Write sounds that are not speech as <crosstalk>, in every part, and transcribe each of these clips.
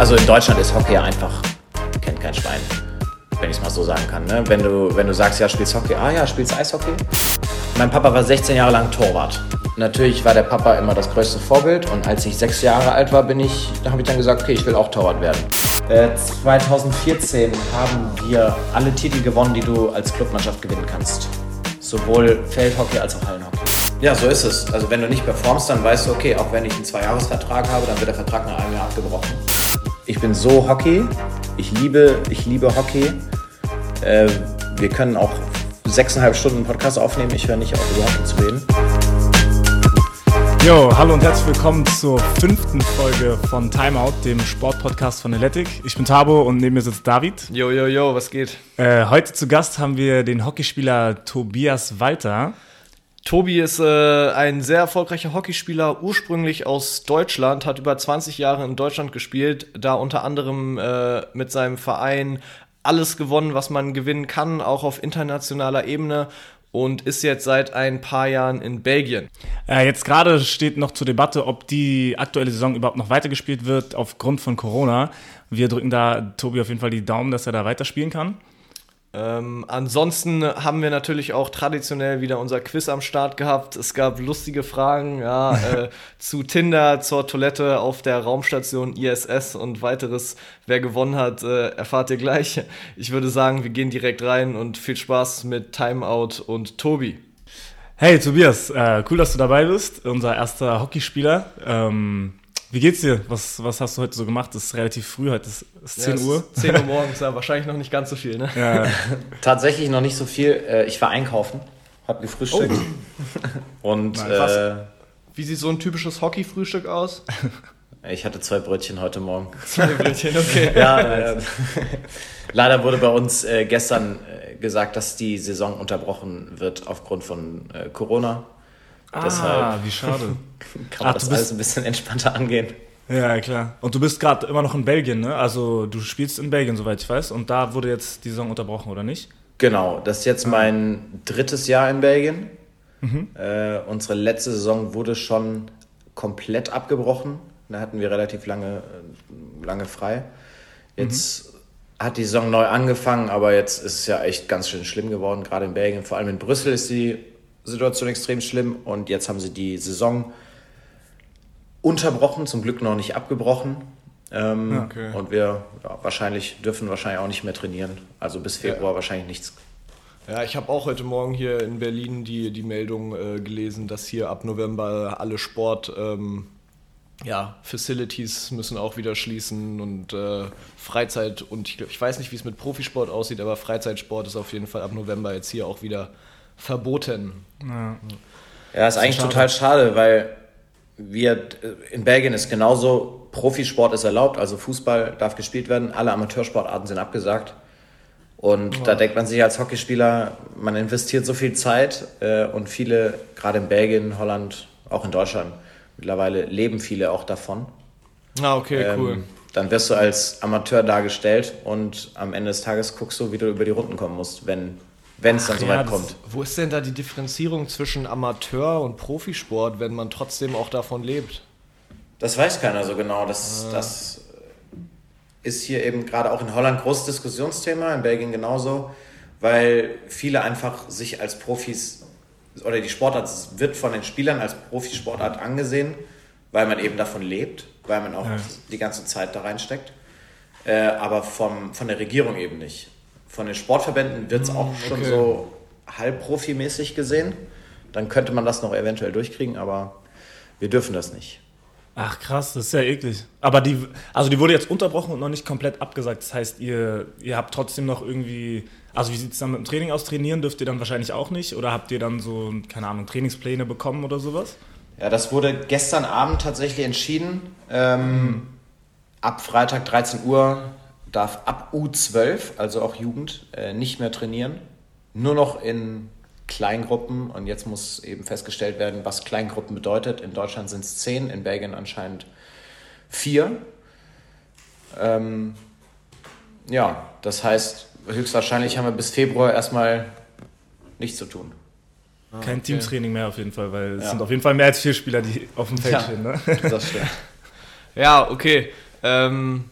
Also in Deutschland ist Hockey einfach, kennt kein Schwein, wenn ich es mal so sagen kann. Ne? Wenn, du, wenn du sagst, ja, spielst Hockey, ah ja, spielst Eishockey. Mein Papa war 16 Jahre lang Torwart. Natürlich war der Papa immer das größte Vorbild und als ich sechs Jahre alt war, bin ich, da habe ich dann gesagt, okay, ich will auch Torwart werden. Äh, 2014 haben wir alle Titel gewonnen, die du als Clubmannschaft gewinnen kannst. Sowohl Feldhockey als auch Hallenhockey. Ja, so ist es. Also wenn du nicht performst, dann weißt du, okay, auch wenn ich einen Zweijahresvertrag habe, dann wird der Vertrag nach einem Jahr abgebrochen. Ich bin so Hockey. Ich liebe, ich liebe Hockey. Äh, wir können auch sechseinhalb Stunden Podcast aufnehmen. Ich höre nicht auf, über Hockey zu reden. Jo, hallo und herzlich willkommen zur fünften Folge von Timeout, dem Sportpodcast von Athletic. Ich bin Tabo und neben mir sitzt David. Jo, jo, jo, was geht? Äh, heute zu Gast haben wir den Hockeyspieler Tobias Walter. Tobi ist äh, ein sehr erfolgreicher Hockeyspieler, ursprünglich aus Deutschland, hat über 20 Jahre in Deutschland gespielt, da unter anderem äh, mit seinem Verein alles gewonnen, was man gewinnen kann, auch auf internationaler Ebene und ist jetzt seit ein paar Jahren in Belgien. Äh, jetzt gerade steht noch zur Debatte, ob die aktuelle Saison überhaupt noch weitergespielt wird aufgrund von Corona. Wir drücken da Tobi auf jeden Fall die Daumen, dass er da weiterspielen kann. Ähm, ansonsten haben wir natürlich auch traditionell wieder unser Quiz am Start gehabt. Es gab lustige Fragen ja, äh, <laughs> zu Tinder, zur Toilette auf der Raumstation ISS und weiteres. Wer gewonnen hat, äh, erfahrt ihr gleich. Ich würde sagen, wir gehen direkt rein und viel Spaß mit Timeout und Tobi. Hey Tobias, äh, cool, dass du dabei bist, unser erster Hockeyspieler. Ähm, wie geht's dir? Was, was hast du heute so gemacht? Es ist relativ früh, heute ist, ist 10 ja, Uhr. 10 Uhr morgens, ja, wahrscheinlich noch nicht ganz so viel, ne? Ja. <laughs> Tatsächlich noch nicht so viel. Äh, ich war einkaufen, hab gefrühstückt. Oh. Und Nein, äh, wie sieht so ein typisches Hockey-Frühstück aus? <laughs> Ich hatte zwei Brötchen heute Morgen. Zwei Brötchen, okay. <laughs> ja, äh, leider wurde bei uns äh, gestern äh, gesagt, dass die Saison unterbrochen wird aufgrund von äh, Corona. Ah, Deshalb wie schade. <laughs> kann man Ach, das alles ein bisschen entspannter angehen. Ja, klar. Und du bist gerade immer noch in Belgien, ne? Also du spielst in Belgien, soweit ich weiß. Und da wurde jetzt die Saison unterbrochen, oder nicht? Genau, das ist jetzt ah. mein drittes Jahr in Belgien. Mhm. Äh, unsere letzte Saison wurde schon komplett abgebrochen. Da hatten wir relativ lange, äh, lange frei. Jetzt mhm. hat die Saison neu angefangen, aber jetzt ist es ja echt ganz schön schlimm geworden, gerade in Belgien. Vor allem in Brüssel ist die Situation extrem schlimm und jetzt haben sie die Saison unterbrochen, zum Glück noch nicht abgebrochen. Ähm, okay. Und wir ja, wahrscheinlich dürfen wahrscheinlich auch nicht mehr trainieren. Also bis Februar ja. wahrscheinlich nichts. Ja, ich habe auch heute Morgen hier in Berlin die, die Meldung äh, gelesen, dass hier ab November alle Sport ähm, ja, Facilities müssen auch wieder schließen und äh, Freizeit und ich, ich weiß nicht, wie es mit Profisport aussieht, aber Freizeitsport ist auf jeden Fall ab November jetzt hier auch wieder verboten. Ja, ja ist eigentlich schade. total schade, weil wir in Belgien ist genauso, Profisport ist erlaubt, also Fußball darf gespielt werden, alle Amateursportarten sind abgesagt. Und oh. da denkt man sich als Hockeyspieler, man investiert so viel Zeit äh, und viele, gerade in Belgien, Holland, auch in Deutschland, mittlerweile leben viele auch davon. Ah, okay, ähm, cool. Dann wirst du als Amateur dargestellt und am Ende des Tages guckst du, wie du über die Runden kommen musst, wenn wenn es dann ja, soweit kommt. Wo ist denn da die Differenzierung zwischen Amateur und Profisport, wenn man trotzdem auch davon lebt? Das weiß keiner so genau. Das, ah. das ist hier eben gerade auch in Holland großes Diskussionsthema, in Belgien genauso, weil viele einfach sich als Profis oder die Sportart wird von den Spielern als Profisportart angesehen, weil man eben davon lebt, weil man auch ja. die ganze Zeit da reinsteckt, äh, aber vom, von der Regierung eben nicht. Von den Sportverbänden wird es auch schon okay. so halb profimäßig gesehen. Dann könnte man das noch eventuell durchkriegen, aber wir dürfen das nicht. Ach krass, das ist ja eklig. Aber die, also die wurde jetzt unterbrochen und noch nicht komplett abgesagt. Das heißt, ihr, ihr habt trotzdem noch irgendwie, also wie sieht es dann mit dem Training aus? Trainieren dürft ihr dann wahrscheinlich auch nicht? Oder habt ihr dann so, keine Ahnung, Trainingspläne bekommen oder sowas? Ja, das wurde gestern Abend tatsächlich entschieden. Ähm, mhm. Ab Freitag 13 Uhr darf ab U12, also auch Jugend, äh, nicht mehr trainieren. Nur noch in Kleingruppen. Und jetzt muss eben festgestellt werden, was Kleingruppen bedeutet. In Deutschland sind es zehn, in Belgien anscheinend vier. Ähm, ja, das heißt, höchstwahrscheinlich haben wir bis Februar erstmal nichts zu tun. Ah, Kein okay. Teamtraining mehr auf jeden Fall, weil es ja. sind auf jeden Fall mehr als vier Spieler, die auf dem Feld ja, stehen. Ne? Das stimmt. <laughs> ja, okay. Ähm,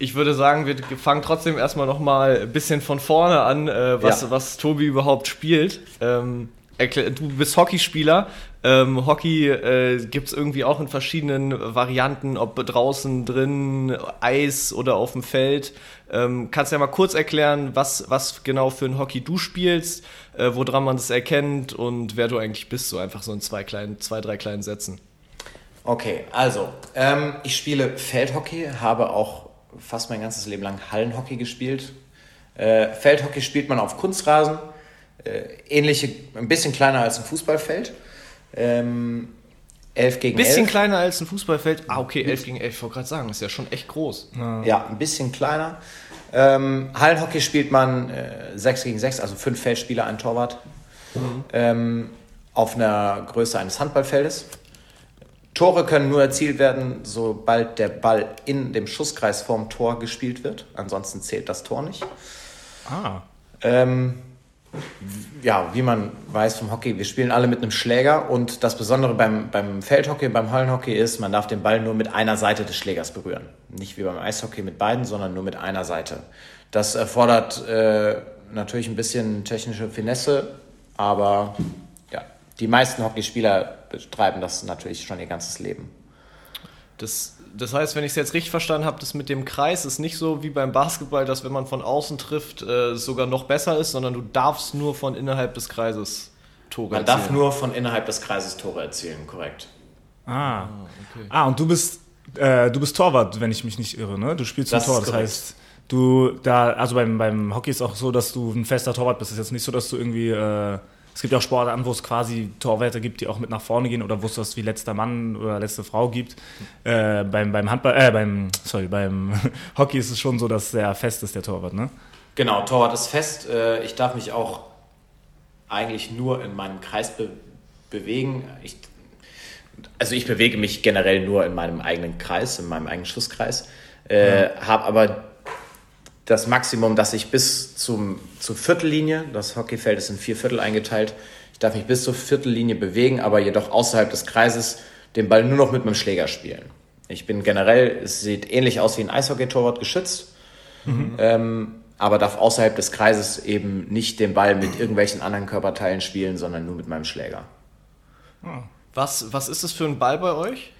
Ich würde sagen, wir fangen trotzdem erstmal nochmal ein bisschen von vorne an, äh, was, ja. was Tobi überhaupt spielt. Ähm, du bist Hockeyspieler. Ähm, Hockey äh, gibt es irgendwie auch in verschiedenen Varianten, ob draußen, drin, Eis oder auf dem Feld. Ähm, kannst du ja mal kurz erklären, was, was genau für ein Hockey du spielst, äh, woran man das erkennt und wer du eigentlich bist, so einfach so in zwei, kleinen, zwei drei kleinen Sätzen. Okay, also ähm, ich spiele Feldhockey, habe auch fast mein ganzes Leben lang Hallenhockey gespielt. Äh, Feldhockey spielt man auf Kunstrasen, äh, ähnliche, ein bisschen kleiner als ein Fußballfeld. Ähm, 11 gegen bisschen 11. Bisschen kleiner als ein Fußballfeld. Ah, okay, 11 gegen 11, ich wollte gerade sagen, ist ja schon echt groß. Ja, ja ein bisschen kleiner. Ähm, Hallenhockey spielt man äh, 6 gegen 6, also 5 Feldspieler, ein Torwart. Mhm. Ähm, auf einer Größe eines Handballfeldes. Tore können nur erzielt werden, sobald der Ball in dem Schusskreis vorm Tor gespielt wird. Ansonsten zählt das Tor nicht. Ah. Ähm, ja, wie man weiß vom Hockey, wir spielen alle mit einem Schläger und das Besondere beim, beim Feldhockey, beim Hallenhockey ist, man darf den Ball nur mit einer Seite des Schlägers berühren. Nicht wie beim Eishockey mit beiden, sondern nur mit einer Seite. Das erfordert äh, natürlich ein bisschen technische Finesse, aber die meisten Hockeyspieler betreiben das natürlich schon ihr ganzes Leben. Das, das heißt, wenn ich es jetzt richtig verstanden habe, das mit dem Kreis ist nicht so wie beim Basketball, dass wenn man von außen trifft, äh, es sogar noch besser ist, sondern du darfst nur von innerhalb des Kreises Tore man erzielen. Man darf nur von innerhalb des Kreises Tore erzielen, korrekt. Ah, ah okay. Ah, und du bist, äh, du bist Torwart, wenn ich mich nicht irre, ne? Du spielst das Tor, das heißt, du da, also beim, beim Hockey ist auch so, dass du ein fester Torwart bist. Es ist jetzt nicht so, dass du irgendwie äh, es gibt auch Sportarten, wo es quasi Torwärter gibt, die auch mit nach vorne gehen oder wo es das wie letzter Mann oder letzte Frau gibt. Äh, beim, beim Handball, äh, beim, sorry, beim <laughs> Hockey ist es schon so, dass der fest ist, der Torwart, ne? Genau, Torwart ist fest. Äh, ich darf mich auch eigentlich nur in meinem Kreis be bewegen. Ich, also ich bewege mich generell nur in meinem eigenen Kreis, in meinem eigenen Schusskreis. Äh, ja. Habe aber das Maximum, dass ich bis zum, zur Viertellinie, das Hockeyfeld ist in vier Viertel eingeteilt, ich darf mich bis zur Viertellinie bewegen, aber jedoch außerhalb des Kreises den Ball nur noch mit meinem Schläger spielen. Ich bin generell, es sieht ähnlich aus wie ein Eishockey-Torwart geschützt, mhm. ähm, aber darf außerhalb des Kreises eben nicht den Ball mit irgendwelchen anderen Körperteilen spielen, sondern nur mit meinem Schläger. Was, was ist das für ein Ball bei euch?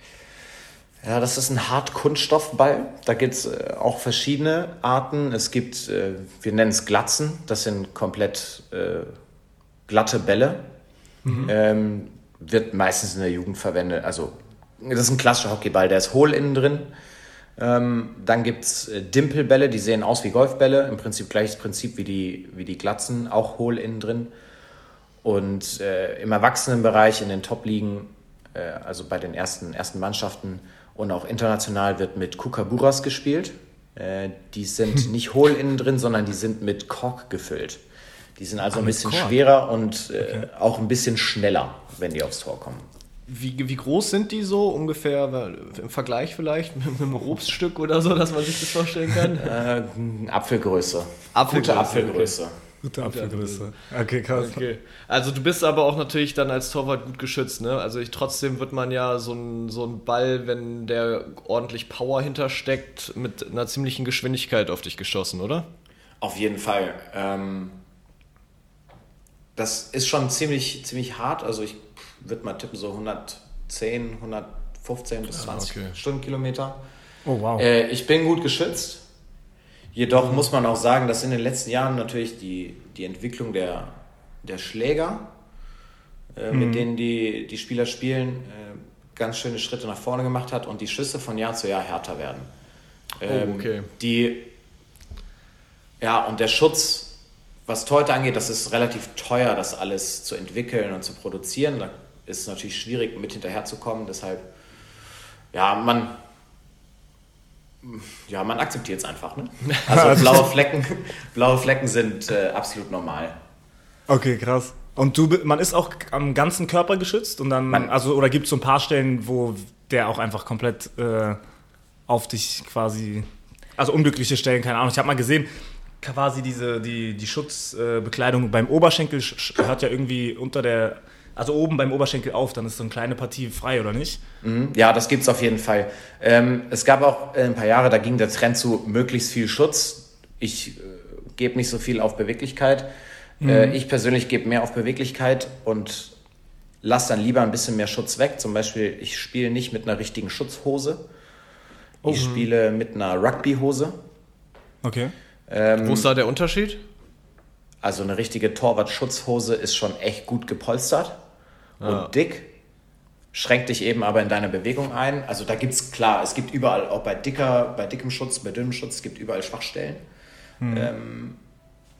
Ja, das ist ein Hartkunststoffball. Da gibt es äh, auch verschiedene Arten. Es gibt, äh, wir nennen es Glatzen. Das sind komplett äh, glatte Bälle. Mhm. Ähm, wird meistens in der Jugend verwendet. Also, das ist ein klassischer Hockeyball. Der ist hohl innen drin. Ähm, dann gibt es äh, Dimpelbälle, die sehen aus wie Golfbälle. Im Prinzip gleiches Prinzip wie die, wie die Glatzen, auch hohl innen drin. Und im Erwachsenenbereich, in den Top-Ligen, also bei den ersten, ersten Mannschaften, und auch international wird mit Kookaburras gespielt. Äh, die sind <laughs> nicht hohl innen drin, sondern die sind mit Kork gefüllt. Die sind also ah, ein bisschen Kork. schwerer und äh, okay. auch ein bisschen schneller, wenn die aufs Tor kommen. Wie, wie groß sind die so ungefähr im Vergleich vielleicht mit einem Obststück oder so, dass man sich das vorstellen kann? <laughs> Äh, Apfelgröße. Apfelgröße. Gute Apfelgröße. Okay. Gute Apfelgröße. Okay, krass. Okay. Also du bist aber auch natürlich dann als Torwart gut geschützt, ne? Also ich, trotzdem wird man ja so ein, so ein Ball, wenn der ordentlich Power hintersteckt, mit einer ziemlichen Geschwindigkeit auf dich geschossen, oder? Auf jeden Fall. Ähm, das ist schon ziemlich, ziemlich hart. Also ich würde mal tippen, so 110, 115 bis 20 ah, okay. Stundenkilometer. Oh wow. Äh, ich bin gut geschützt. Jedoch muss man auch sagen, dass in den letzten Jahren natürlich die, die Entwicklung der, der Schläger, äh, mhm. mit denen die, die Spieler spielen, äh, ganz schöne Schritte nach vorne gemacht hat und die Schüsse von Jahr zu Jahr härter werden. Oh, ähm, oh, okay. Die, ja, und der Schutz, was heute angeht, das ist relativ teuer, das alles zu entwickeln und zu produzieren. Da ist es natürlich schwierig, mit hinterherzukommen. Deshalb, ja, man, ja, man akzeptiert es einfach. Ne? <laughs> Also blaue Flecken, blaue Flecken sind äh, absolut normal. Okay, krass. Und du, man ist auch am ganzen Körper geschützt und dann, man, also oder gibt es so ein paar Stellen, wo der auch einfach komplett äh, auf dich quasi, also unglückliche Stellen, keine Ahnung. Ich habe mal gesehen, quasi diese die die Schutzbekleidung beim Oberschenkel hört ja irgendwie unter der also oben beim Oberschenkel auf, dann ist so eine kleine Partie frei, oder nicht? Mhm. Ja, das gibt es auf jeden Fall. Ähm, es gab auch äh, ein paar Jahre, da ging der Trend zu möglichst viel Schutz. Ich äh, gebe nicht so viel auf Beweglichkeit. Mhm. Äh, ich persönlich gebe mehr auf Beweglichkeit und lasse dann lieber ein bisschen mehr Schutz weg. Zum Beispiel, ich spiele nicht mit einer richtigen Schutzhose. Ich oh. spiele mit einer Rugbyhose. Okay. Ähm, Wo ist da der Unterschied? Also eine richtige Torwart-Schutzhose ist schon echt gut gepolstert ja. und dick, schränkt dich eben aber in deiner Bewegung ein. Also da gibt es klar, es gibt überall, auch bei dicker, bei dickem Schutz, bei dünnem Schutz, es gibt überall Schwachstellen. Hm. Ähm,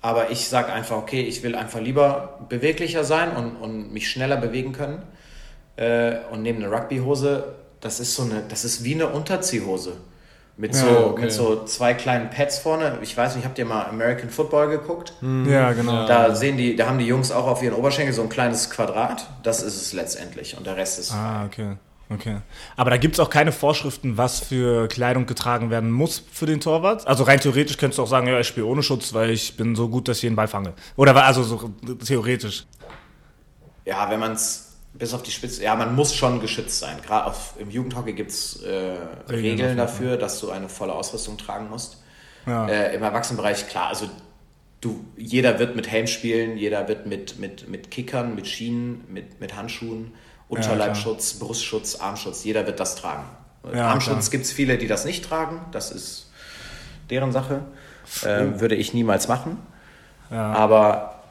aber ich sage einfach, okay, ich will einfach lieber beweglicher sein und, und mich schneller bewegen können. Äh, und neben einer Rugbyhose, das ist so eine, das ist wie eine Unterziehhose. Mit, ja, so, okay. mit so zwei kleinen Pads vorne. Ich weiß nicht, habt ihr mal American Football geguckt? Mhm. Ja, genau. Da sehen die, da haben die Jungs auch auf ihren Oberschenkel so ein kleines Quadrat. Das ist es letztendlich. Und der Rest ist. Ah, okay. Okay. Aber da gibt es auch keine Vorschriften, was für Kleidung getragen werden muss für den Torwart? Also rein theoretisch könntest du auch sagen, ja, ich spiele ohne Schutz, weil ich bin so gut, dass ich den Ball fange. Oder also so theoretisch. Ja, wenn man es bis auf die Spitze, ja, man muss schon geschützt sein. Gerade im Jugendhockey gibt es äh, Regeln, Regeln dafür, dass du eine volle Ausrüstung tragen musst. Ja. Äh, Im Erwachsenenbereich, klar, also du, jeder wird mit Helm spielen, jeder wird mit, mit, mit Kickern, mit Schienen, mit, mit Handschuhen Unterleibschutz, ja, Brustschutz, Armschutz, jeder wird das tragen. Ja, Armschutz gibt es viele, die das nicht tragen, das ist deren Sache. Äh, würde ich niemals machen. Aber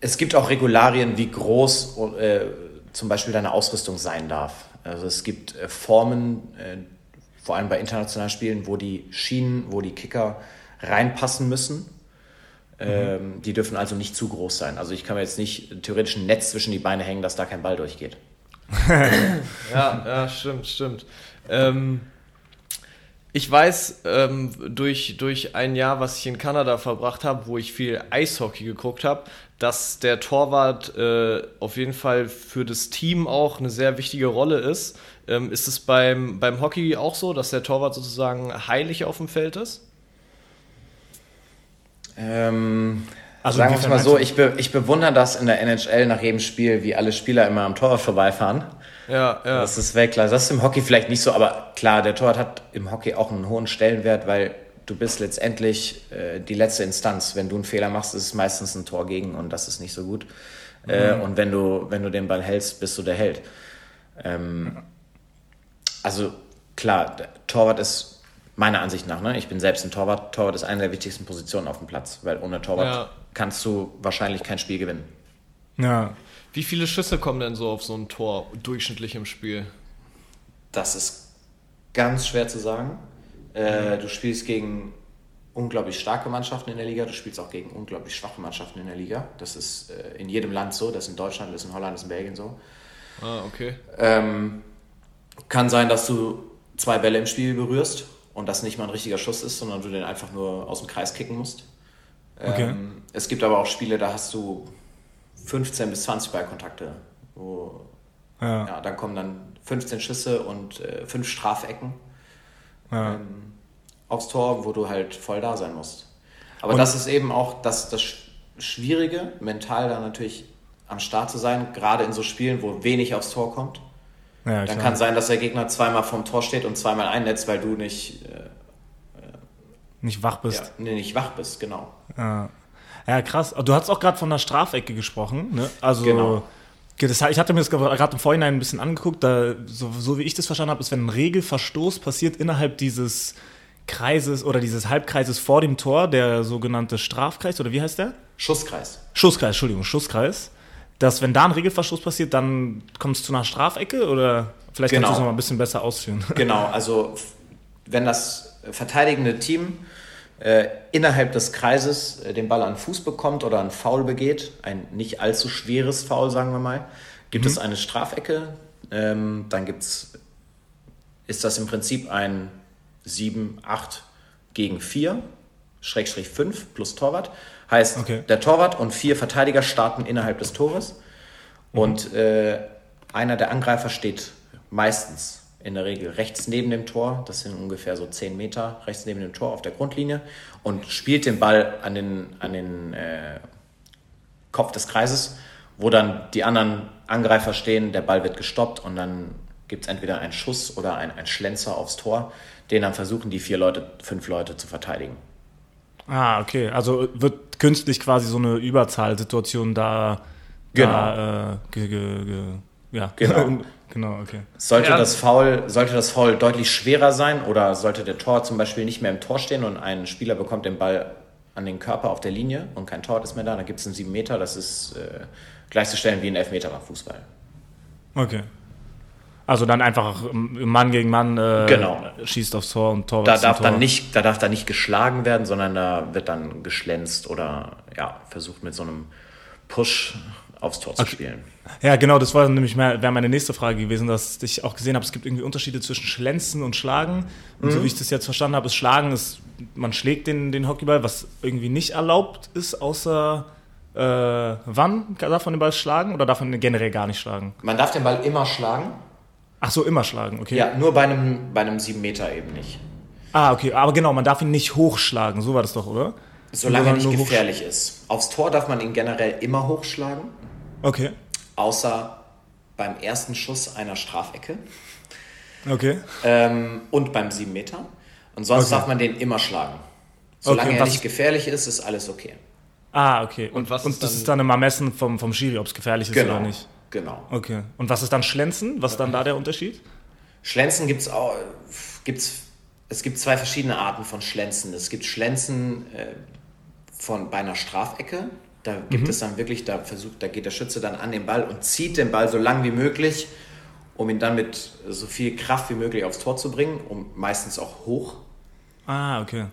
es gibt auch Regularien, wie groß äh, zum Beispiel deine Ausrüstung sein darf. Also es gibt äh, Formen, äh, vor allem bei internationalen Spielen, wo die Schienen, wo die Kicker reinpassen müssen. Ähm, die dürfen also nicht zu groß sein. Also ich kann mir jetzt nicht theoretisch ein Netz zwischen die Beine hängen, dass da kein Ball durchgeht. <laughs> ja, ja, stimmt, stimmt. Ähm, ich weiß ähm, durch, durch ein Jahr, was ich in Kanada verbracht habe, wo ich viel Eishockey geguckt habe, dass der Torwart äh, auf jeden Fall für das Team auch eine sehr wichtige Rolle ist. Ähm, ist es beim, beim Hockey auch so, dass der Torwart sozusagen heilig auf dem Feld ist? Ähm, also sagen wir es mal so, ich, be ich bewundere das in der NHL nach jedem Spiel, wie alle Spieler immer am Torwart vorbeifahren. Ja, ja. Das ist Weltklasse. Das ist im Hockey vielleicht nicht so, aber klar, der Torwart hat im Hockey auch einen hohen Stellenwert, weil du bist letztendlich äh, die letzte Instanz. Wenn du einen Fehler machst, ist es meistens ein Tor gegen und das ist nicht so gut. Äh, mhm. Äh, und wenn du, wenn du den Ball hältst, bist du der Held. Ähm, also klar, der Torwart ist Meiner Ansicht nach, ne? Ich bin selbst ein Torwart. Torwart ist eine der wichtigsten Positionen auf dem Platz, weil ohne Torwart ja. kannst du wahrscheinlich kein Spiel gewinnen. Ja. Wie viele Schüsse kommen denn so auf so ein Tor durchschnittlich im Spiel? Das ist ganz schwer zu sagen. Äh, du spielst gegen unglaublich starke Mannschaften in der Liga, du spielst auch gegen unglaublich schwache Mannschaften in der Liga. Das ist äh, in jedem Land so, das ist in Deutschland, das ist in Holland, das ist in Belgien so. Ah, okay. Ähm, kann sein, dass du zwei Bälle im Spiel berührst und das nicht mal ein richtiger Schuss ist, sondern du den einfach nur aus dem Kreis kicken musst. Okay. Ähm, es gibt aber auch Spiele, da hast du 15 bis 20 Ballkontakte. Wo, ja. ja. dann kommen dann 15 Schüsse und äh, 5 Strafecken ja. ähm, aufs Tor, wo du halt voll da sein musst. Aber und das ist eben auch das, das Schwierige, mental da natürlich am Start zu sein, gerade in so Spielen, wo wenig aufs Tor kommt. Ja, dann kann sein, dass der Gegner zweimal vom Tor steht und zweimal einnetzt, weil du nicht, äh, nicht wach bist. Ja, nee, nicht wach bist, genau. Ja, ja krass. Du hast auch gerade von der Strafecke gesprochen. Ne? Also, genau. Das, ich hatte mir das gerade im Vorhinein ein bisschen angeguckt. Da, so, so wie ich das verstanden habe, ist, wenn ein Regelverstoß passiert innerhalb dieses Kreises oder dieses Halbkreises vor dem Tor, der sogenannte Strafkreis, oder wie heißt der? Schusskreis. Schusskreis, Entschuldigung, Schusskreis dass wenn da ein Regelverstoß passiert, dann kommt es zu einer Strafecke oder vielleicht genau. kannst du es noch mal ein bisschen besser ausführen. <laughs> Genau, also wenn das verteidigende Team äh, innerhalb des Kreises äh, den Ball an Fuß bekommt oder einen Foul begeht, ein nicht allzu schweres Foul, sagen wir mal, gibt mhm. es eine Strafecke. Ähm, dann gibt's, ist das im Prinzip ein 7, 8 gegen 4, Schrägstrich 5 plus Torwart. Heißt, okay. der Torwart und vier Verteidiger starten innerhalb des Tores mhm. und äh, einer der Angreifer steht meistens in der Regel rechts neben dem Tor, das sind ungefähr so 10 Meter rechts neben dem Tor auf der Grundlinie und spielt den Ball an den, an den äh, Kopf des Kreises wo dann die anderen Angreifer stehen, der Ball wird gestoppt und dann gibt es entweder einen Schuss oder ein, ein Schlenzer aufs Tor, den dann versuchen die vier Leute, fünf Leute zu verteidigen. Ah, okay. Also wird künstlich quasi so eine Überzahlsituation da, Genau. da äh, ge, ge, ge, ja. Genau. <laughs> genau, okay. Sollte, Ja. das Foul, sollte das Foul deutlich schwerer sein oder sollte der Tor zum Beispiel nicht mehr im Tor stehen und ein Spieler bekommt den Ball an den Körper auf der Linie und kein Tor ist mehr da, dann gibt es einen 7 Meter, das ist äh, gleichzustellen wie ein Elfmeter beim Fußball. Okay. Also dann einfach Mann gegen Mann äh, Genau. schießt aufs Tor und Tor Da darf, Tor. dann nicht, da darf dann nicht geschlagen werden, sondern da wird dann geschlänzt oder ja, versucht mit so einem Push aufs Tor zu Okay. spielen. Ja, genau, das war nämlich mehr- wäre meine nächste Frage gewesen, dass ich auch gesehen habe, es gibt irgendwie Unterschiede zwischen Schlänzen und Schlagen. Und Mhm. so wie ich das jetzt verstanden habe, ist Schlagen ist, man schlägt den, den Hockeyball, was irgendwie nicht erlaubt ist, außer äh, wann darf man den Ball schlagen oder darf man den generell gar nicht schlagen? Man darf den Ball immer schlagen, Ach so, immer schlagen, okay. ja, nur bei einem, bei einem 7 Meter eben nicht. Ah, okay, aber genau, man darf ihn nicht hochschlagen, so war das doch, oder? Solange er nicht gefährlich ist. Aufs Tor darf man ihn generell immer hochschlagen. Okay, außer beim ersten Schuss einer Strafecke okay. ähm, und beim 7 Meter. Und sonst Okay. darf man den immer schlagen. Solange Okay, er nicht gefährlich ist, ist alles okay. Ah, okay. Und, was und ist das dann- ist dann immer Messen vom, vom Schiri, ob es gefährlich ist oder nicht. Genau. Okay. Und was ist dann Schlenzen? Was ist dann da der Unterschied? Schlenzen gibt es auch. Gibt's, es gibt zwei verschiedene Arten von Schlenzen. Es gibt Schlenzen äh, von, bei einer Strafecke. Da gibt Mhm. es dann wirklich, da versucht, da geht der Schütze dann an den Ball und zieht den Ball so lang wie möglich, um ihn dann mit so viel Kraft wie möglich aufs Tor zu bringen, um meistens auch hoch. Ah, okay.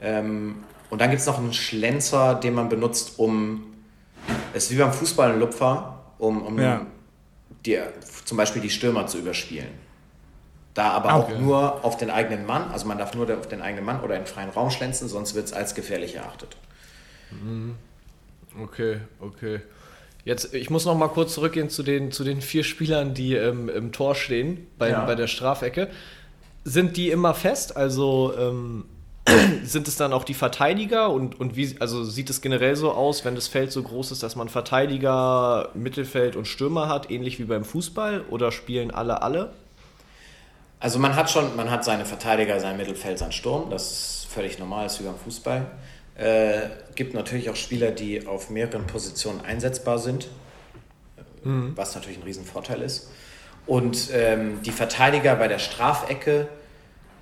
Ähm, und dann gibt es noch einen Schlenzer, den man benutzt, um, es ist wie beim Fußball ein Lupfer, um, um Ja. die, zum Beispiel die Stürmer zu überspielen. Da aber Ah, auch okay. nur auf den eigenen Mann, also man darf nur auf den eigenen Mann oder in freien Raum schlänzen, sonst wird es als gefährlich erachtet. Okay, okay. Jetzt, ich muss noch mal kurz zurückgehen zu den, zu den vier Spielern, die ähm, im Tor stehen, bei, Ja. bei der Strafecke. Sind die immer fest? Also ähm, sind es dann auch die Verteidiger und, und wie, also sieht es generell so aus, wenn das Feld so groß ist, dass man Verteidiger, Mittelfeld und Stürmer hat, ähnlich wie beim Fußball? Oder spielen alle alle? Also man hat schon, man hat seine Verteidiger, sein Mittelfeld, sein Sturm, das ist völlig normal, ist wie beim Fußball. Äh, gibt natürlich auch Spieler, die auf mehreren Positionen einsetzbar sind, was natürlich ein Riesenvorteil ist. Und ähm, die Verteidiger bei der Strafecke,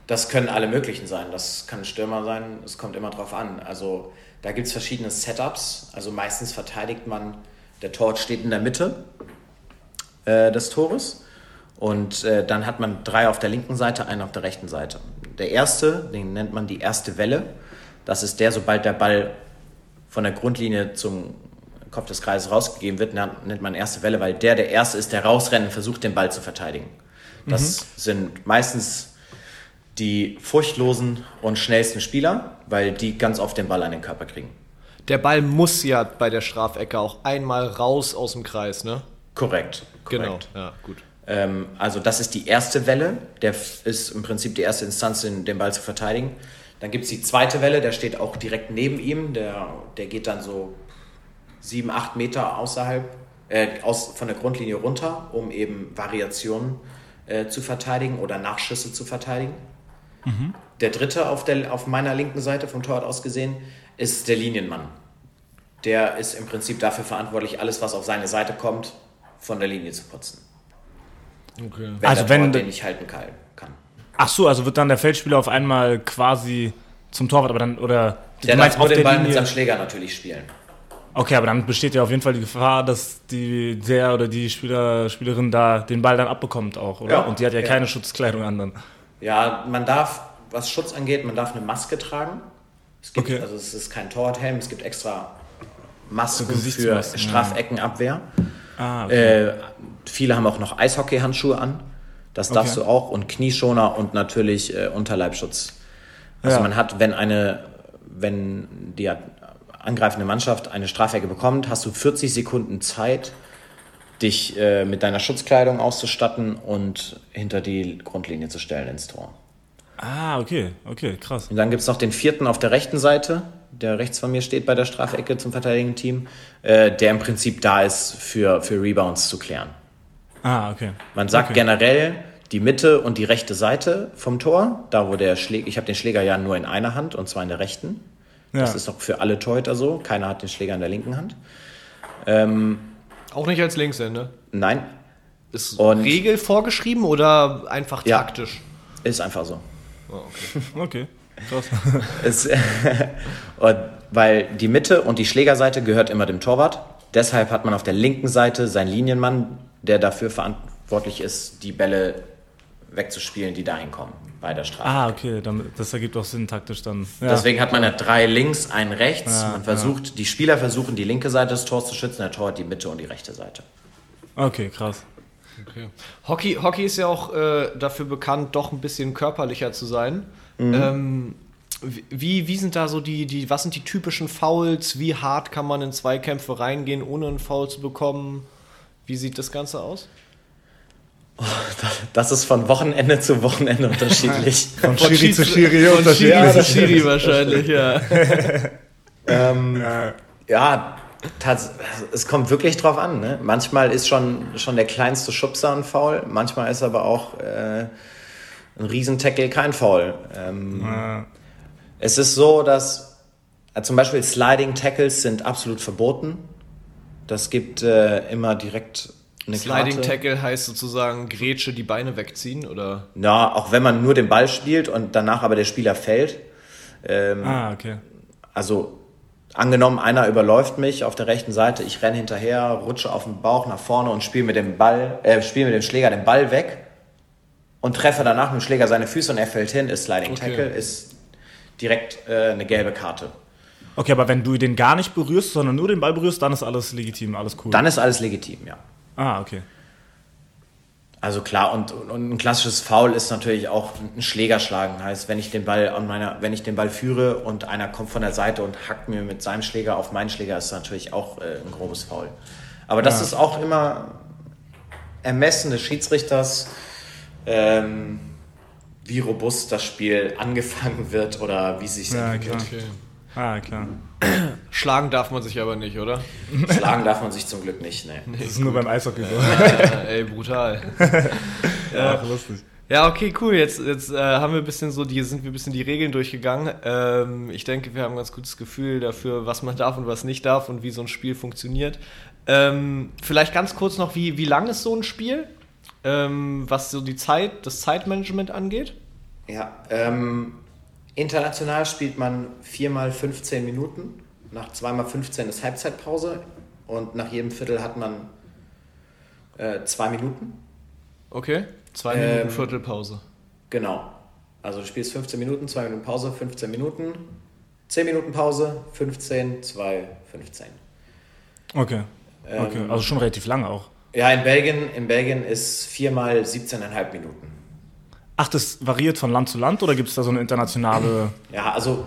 das können alle möglichen sein. Das kann ein Stürmer sein, es kommt immer drauf an. Also da gibt es verschiedene Setups. Also meistens verteidigt man, der Torwart steht in der Mitte äh, des Tores. Und äh, dann hat man drei auf der linken Seite, einen auf der rechten Seite. Der erste, den nennt man die erste Welle. Das ist der, sobald der Ball von der Grundlinie zum Kopf des Kreises rausgegeben wird, nennt nennt man erste Welle, weil der der Erste ist, der rausrennt und versucht, den Ball zu verteidigen. Das sind meistens die furchtlosen und schnellsten Spieler, weil die ganz oft den Ball an den Körper kriegen. Der Ball muss ja bei der Strafecke auch einmal raus aus dem Kreis, ne? Korrekt. korrekt. Genau, ja, gut. Ähm, also das ist die erste Welle, der ist im Prinzip die erste Instanz, den, den Ball zu verteidigen. Dann gibt es die zweite Welle, der steht auch direkt neben ihm, der, der geht dann so sieben, acht Meter außerhalb, äh, aus, von der Grundlinie runter, um eben Variationen äh, zu verteidigen oder Nachschüsse zu verteidigen. Der dritte auf, der, auf meiner linken Seite vom Torwart aus gesehen ist der Linienmann. Der ist im Prinzip dafür verantwortlich, alles, was auf seine Seite kommt, von der Linie zu putzen Okay. wenn Also der wenn Torwart de- den nicht halten kann. Ach so, also wird dann der Feldspieler auf einmal quasi zum Torwart, aber dann, oder Der du darf nur den Ball mit Linie- seinem Schläger natürlich spielen. Okay, aber dann besteht ja auf jeden Fall die Gefahr, dass die, der oder die Spieler, Spielerin da den Ball dann abbekommt auch, oder? Ja, Und die hat ja, ja. keine Schutzkleidung an dann. Ja, man darf, was Schutz angeht, man darf eine Maske tragen. Es gibt, Okay. also es ist kein Torwarthelm, es gibt extra Masken So für. Straffeckenabwehr. Ah, okay. Äh, viele haben auch noch Eishockeyhandschuhe an. Das darfst Okay. du auch. Und Knieschoner und natürlich äh, Unterleibschutz. Also Ja. man hat, wenn eine, wenn die angreifende Mannschaft eine Strafecke bekommt, hast du 40 Sekunden Zeit, dich äh, mit deiner Schutzkleidung auszustatten und hinter die Grundlinie zu stellen ins Tor. Ah, okay, okay, krass. Und dann gibt es noch den vierten auf der rechten Seite, der rechts von mir steht bei der Strafecke zum verteidigenden Team, äh, der im Prinzip da ist, für, für Rebounds zu klären. Ah, okay. Man sagt okay. generell die Mitte und die rechte Seite vom Tor, da wo der Schläger, ich habe den Schläger ja nur in einer Hand und zwar in der rechten. Das Ja. ist auch für alle Torhüter so. Keiner hat den Schläger in der linken Hand. Ähm, Auch nicht als Linkshänder. nein, Ist Und- Regel vorgeschrieben oder einfach Ja. taktisch? ist einfach so. Oh, okay. <laughs> Okay, krass. <laughs> Es, <laughs> und weil die Mitte und die Schlägerseite gehört immer dem Torwart. Deshalb hat man auf der linken Seite seinen Linienmann, der dafür verantwortlich ist, die Bälle wegzuspielen, die dahin kommen bei der Strafe. ah, okay, das ergibt auch Sinn taktisch dann. Ja. Deswegen hat man ja drei links, einen rechts. Ja, man versucht, die Spieler versuchen, die linke Seite des Tors zu schützen, der Tor hat die Mitte und die rechte Seite. Okay, krass. Okay. Hockey, Hockey ist ja auch äh, dafür bekannt, doch ein bisschen körperlicher zu sein. Ähm, wie, wie sind da so die, die, was sind die typischen Fouls? Wie hart kann man in Zweikämpfe reingehen, ohne einen Foul zu bekommen? Wie sieht das Ganze aus? Das ist von Wochenende zu Wochenende unterschiedlich. <laughs> Von Schiri zu Schiri Von unterschiedlich. Schiri zu Schiri wahrscheinlich, ja. <laughs> ähm, ja, es kommt wirklich drauf an. Ne? Manchmal ist schon, schon der kleinste Schubser ein Foul, manchmal ist aber auch äh, ein Riesentackle kein Foul. Ähm, Ja. Es ist so, dass äh, zum Beispiel Sliding Tackles sind absolut verboten. Das gibt äh, immer direkt eine Sliding Karte. Tackle heißt sozusagen Grätsche die Beine wegziehen, oder? Ja, auch wenn man nur den Ball spielt und danach aber der Spieler fällt. Ähm, Ah, okay. Also angenommen, einer überläuft mich auf der rechten Seite, ich renne hinterher, rutsche auf den Bauch nach vorne und spiele mit dem Ball, äh, spiele mit dem Schläger den Ball weg und treffe danach mit dem Schläger seine Füße und er fällt hin, ist Sliding Okay. Tackle, ist direkt äh, eine gelbe Karte. Okay, aber wenn du den gar nicht berührst, sondern nur den Ball berührst, dann ist alles legitim, alles cool. Dann ist alles legitim, ja. Ah, okay. Also klar, und, und ein klassisches Foul ist natürlich auch ein Schläger schlagen. Heißt, wenn ich den Ball an meiner, wenn ich den Ball führe und einer kommt von der Seite und hackt mir mit seinem Schläger auf meinen Schläger, ist natürlich auch äh, ein grobes Foul. Aber das Ja. ist auch immer Ermessen des Schiedsrichters, ähm, wie robust das Spiel <laughs> angefangen wird oder wie sich Ja, entwickelt. klar. Ah, klar. Schlagen darf man sich aber nicht, oder? Schlagen darf man sich zum Glück nicht. Nee. Das ist nur beim Eishockey so. <laughs> Ey, brutal. <laughs> ja, lustig. Ja, okay, cool. Jetzt, jetzt äh, haben wir ein bisschen so, die sind wir ein bisschen die Regeln durchgegangen. Ähm, ich denke, wir haben ein ganz gutes Gefühl dafür, was man darf und was nicht darf und wie so ein Spiel funktioniert. Ähm, vielleicht ganz kurz noch, wie, wie lang ist so ein Spiel? Ähm, was so die Zeit, das Zeitmanagement angeht? Ja, ähm, international spielt man viermal 15 Minuten. Nach zweimal 15 ist Halbzeitpause und nach jedem Viertel hat man äh, zwei Minuten. Okay. Zwei Ähm, Minuten Viertelpause. Genau. Also du spielst 15 Minuten, zwei Minuten Pause, 15 Minuten, 10 Minuten Pause, 15, 2, 15. Okay. Okay, Ähm, also schon relativ lang auch. Ja, in Belgien, in Belgien ist viermal 17,5 Minuten. Ach, das variiert von Land zu Land oder gibt es da so eine internationale. Ja, also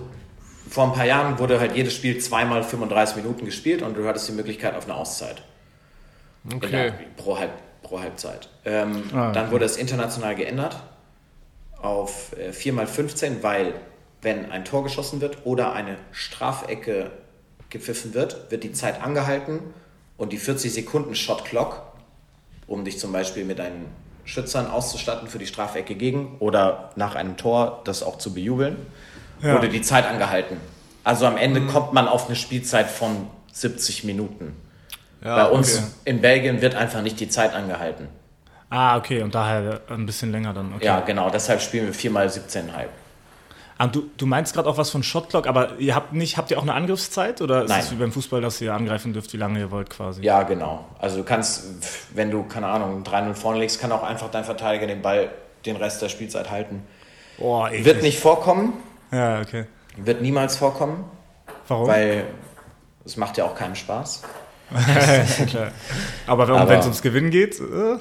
vor ein paar Jahren wurde halt jedes Spiel zweimal 35 Minuten gespielt und du hattest die Möglichkeit auf eine Auszeit. Okay. Ja, pro, Halb, pro Halbzeit. Ähm, Ah, Dann okay. wurde es international geändert auf äh, 4x15, weil wenn ein Tor geschossen wird oder eine Strafecke gepfiffen wird, wird die Zeit angehalten und die 40 Sekunden Shot Clock, um dich zum Beispiel mit deinen Schützern auszustatten für die Strafecke gegen oder nach einem Tor das auch zu bejubeln, Ja. wurde die Zeit angehalten. Also am Ende kommt man auf eine Spielzeit von 70 Minuten. Ja, Bei uns okay. in Belgien wird einfach nicht die Zeit angehalten. Ah, okay, und daher ein bisschen länger dann. Okay. Ja, genau, deshalb spielen wir 4 mal 17,5. Ah, du, du meinst gerade auch was von Shotclock, aber ihr habt nicht, habt ihr auch eine Angriffszeit oder ist es wie beim Fußball, dass ihr angreifen dürft, wie lange ihr wollt quasi? Ja, genau. Also du kannst, wenn du, keine Ahnung, 3-0 vorne legst, kann auch einfach dein Verteidiger den Ball den Rest der Spielzeit halten. Boah, eklig. Wird nicht vorkommen, Ja, okay. wird niemals vorkommen, Warum? weil es macht ja auch keinen Spaß. <laughs> Klar. Aber, wenn Aber- es ums Gewinnen geht, äh,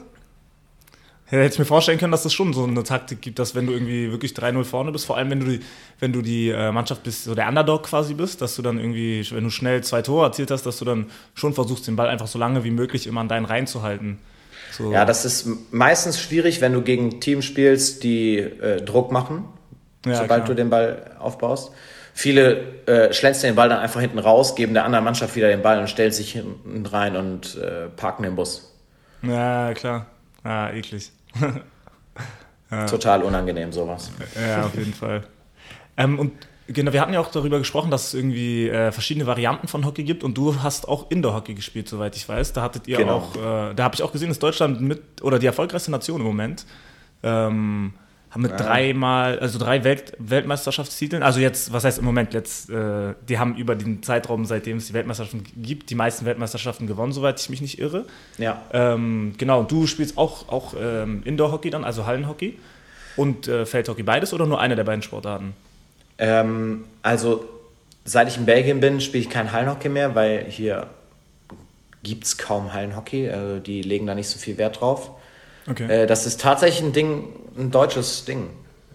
hätte ich mir vorstellen können, dass es schon so eine Taktik gibt, dass wenn du irgendwie wirklich 3-0 vorne bist, vor allem wenn du die, wenn du die äh, Mannschaft bist, so der Underdog quasi bist, dass du dann irgendwie, wenn du schnell zwei Tore erzielt hast, dass du dann schon versuchst, den Ball einfach so lange wie möglich immer an deinen Reihen zu halten. So. Ja, das ist meistens schwierig, wenn du gegen Teams spielst, die äh, Druck machen, ja, sobald klar. du den Ball aufbaust. Viele äh, schlänzen den Ball dann einfach hinten raus, geben der anderen Mannschaft wieder den Ball und stellen sich hinten rein und äh, parken den Bus. Ja, klar. Ah, eklig. <laughs> ja. Total unangenehm, sowas. Ja, auf jeden Fall. Ähm, und genau, wir hatten ja auch darüber gesprochen, dass es irgendwie äh, verschiedene Varianten von Hockey gibt und du hast auch Indoor-Hockey gespielt, soweit ich weiß. Da hattet ihr genau. auch, äh, da habe ich auch gesehen, dass Deutschland mit oder die erfolgreichste Nation im Moment. Ähm, haben mit ja. dreimal, also drei Welt Weltmeisterschaftstiteln, also jetzt, was heißt im Moment, jetzt, äh, die haben über den Zeitraum, seitdem es die Weltmeisterschaften gibt, die meisten Weltmeisterschaften gewonnen, soweit ich mich nicht irre. Ja. Ähm, genau, und du spielst auch, auch ähm, Indoor-Hockey dann, also Hallenhockey und äh, Feldhockey, beides oder nur eine der beiden Sportarten? Ähm, also, seit ich in Belgien bin, spiele ich kein Hallenhockey mehr, weil hier gibt es kaum Hallenhockey, also die legen da nicht so viel Wert drauf. Okay. Äh, das ist tatsächlich ein Ding, ein deutsches Ding.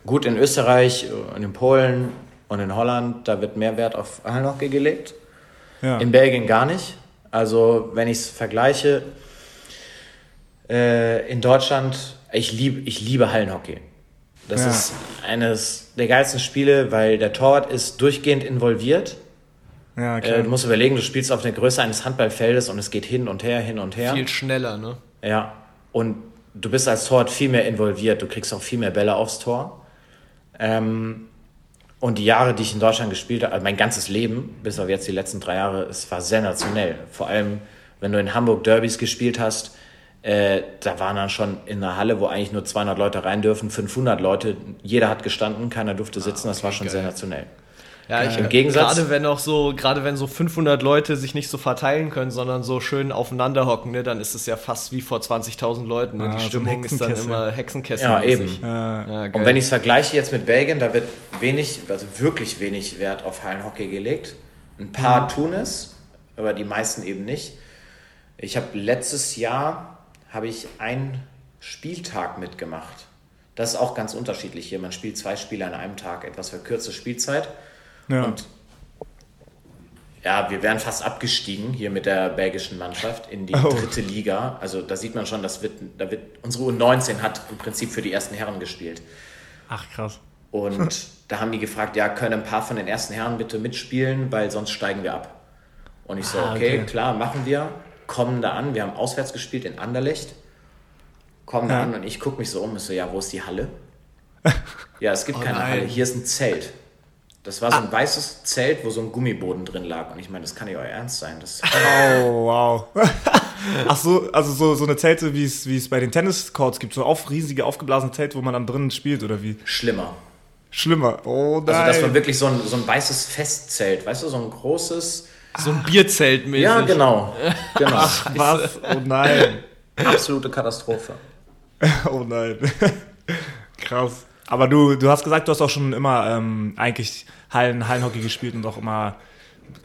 Gut, in Österreich und in Polen und in Holland, da wird mehr Wert auf Hallenhockey gelegt. Ja. In Belgien gar nicht. Also, wenn ich es vergleiche, äh, in Deutschland, ich, lieb, ich liebe Hallenhockey. Das ja. ist eines der geilsten Spiele, weil der Torwart ist durchgehend involviert. Ja, klar. Äh, du musst überlegen, du spielst auf der Größe eines Handballfeldes und es geht hin und her, hin und her. Viel schneller, ne? Ja. Und du bist als Torwart viel mehr involviert, du kriegst auch viel mehr Bälle aufs Tor. Ähm, und die Jahre, die ich in Deutschland gespielt habe, also mein ganzes Leben, bis auf jetzt die letzten drei Jahre, es war sensationell. Vor allem, wenn du in Hamburg Derbys gespielt hast, äh, da waren dann schon in einer Halle, wo eigentlich nur 200 Leute rein dürfen, 500 Leute. Jeder hat gestanden, keiner durfte sitzen. Ah, okay, das war schon geil. sensationell. Ja, ich, im Gegensatz. Gerade wenn auch so, gerade wenn so 500 Leute sich nicht so verteilen können, sondern so schön aufeinander hocken, ne, dann ist es ja fast wie vor 20.000 Leuten. Ne? Ah, Die Stimmung ist dann immer Hexenkessel. Ja, eben. Ja, und wenn ich es vergleiche jetzt mit Belgien, da wird wenig, also wirklich wenig Wert auf Hallenhockey gelegt. Ein paar mhm. tun es, aber die meisten eben nicht. Ich habe letztes Jahr habe ich einen Spieltag mitgemacht. Das ist auch ganz unterschiedlich hier. Man spielt zwei Spiele an einem Tag, etwas verkürzte Spielzeit. Ja. Und ja, wir wären fast abgestiegen hier mit der belgischen Mannschaft in die oh. dritte Liga. Also da sieht man schon, das wird, da wird unsere U19 hat im Prinzip für die ersten Herren gespielt. Ach krass. Und <laughs> da haben die gefragt, ja, können ein paar von den ersten Herren bitte mitspielen, weil sonst steigen wir ab. Und ich so, ah, okay, okay, klar, machen wir. Kommen da an, wir haben auswärts gespielt in Anderlecht. Kommen ja. da an und ich gucke mich so um, ich so, ja, wo ist die Halle? <laughs> ja, es gibt oh, keine nein. Halle, hier ist ein Zelt. Das war so ein ah. weißes Zelt, wo so ein Gummiboden drin lag. Und ich meine, das kann nicht euer Ernst sein. Das <laughs> oh, wow. <laughs> Ach so, also so, so eine Zelte, wie es, wie es bei den Tenniscourts gibt. So auf, riesige, aufgeblasene Zelte, wo man dann drinnen spielt, oder wie? Schlimmer. Schlimmer. Oh nein. Also das war wirklich so ein, so ein weißes Festzelt. Weißt du, so ein großes... So ein Bierzelt mäßig. Ja, genau. <laughs> genau. Ach, was? Oh nein. Absolute Katastrophe. Oh nein. Krass. Aber du, du hast gesagt, du hast auch schon immer ähm, eigentlich Hallen, Hallenhockey gespielt und auch immer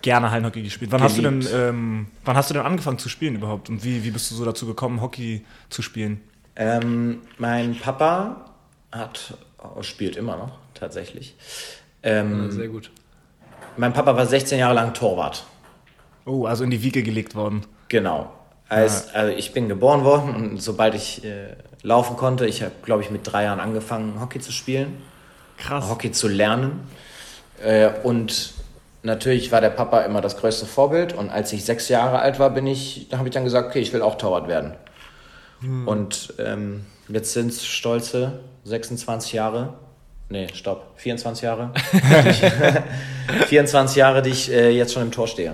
gerne Hallenhockey gespielt. Wann hast, du denn, ähm, wann hast du denn angefangen zu spielen überhaupt? Und wie, wie bist du so dazu gekommen, Hockey zu spielen? Ähm, mein Papa hat, oh, spielt immer noch, tatsächlich. Ähm, ja, sehr gut. Mein Papa war 16 Jahre lang Torwart. Oh, also in die Wiege gelegt worden. Genau. Als, also ich bin geboren worden und sobald ich äh, laufen konnte, ich habe, glaube ich, mit drei Jahren angefangen, Hockey zu spielen. Krass. Hockey zu lernen. Äh, und natürlich war der Papa immer das größte Vorbild. Und als ich sechs Jahre alt war, bin ich, da habe ich dann gesagt, okay, ich will auch Torwart werden. Hm. Und ähm, jetzt sind es stolze 26 Jahre. Nee, stopp, 24 Jahre. <laughs> 24 Jahre, die ich äh, jetzt schon im Tor stehe.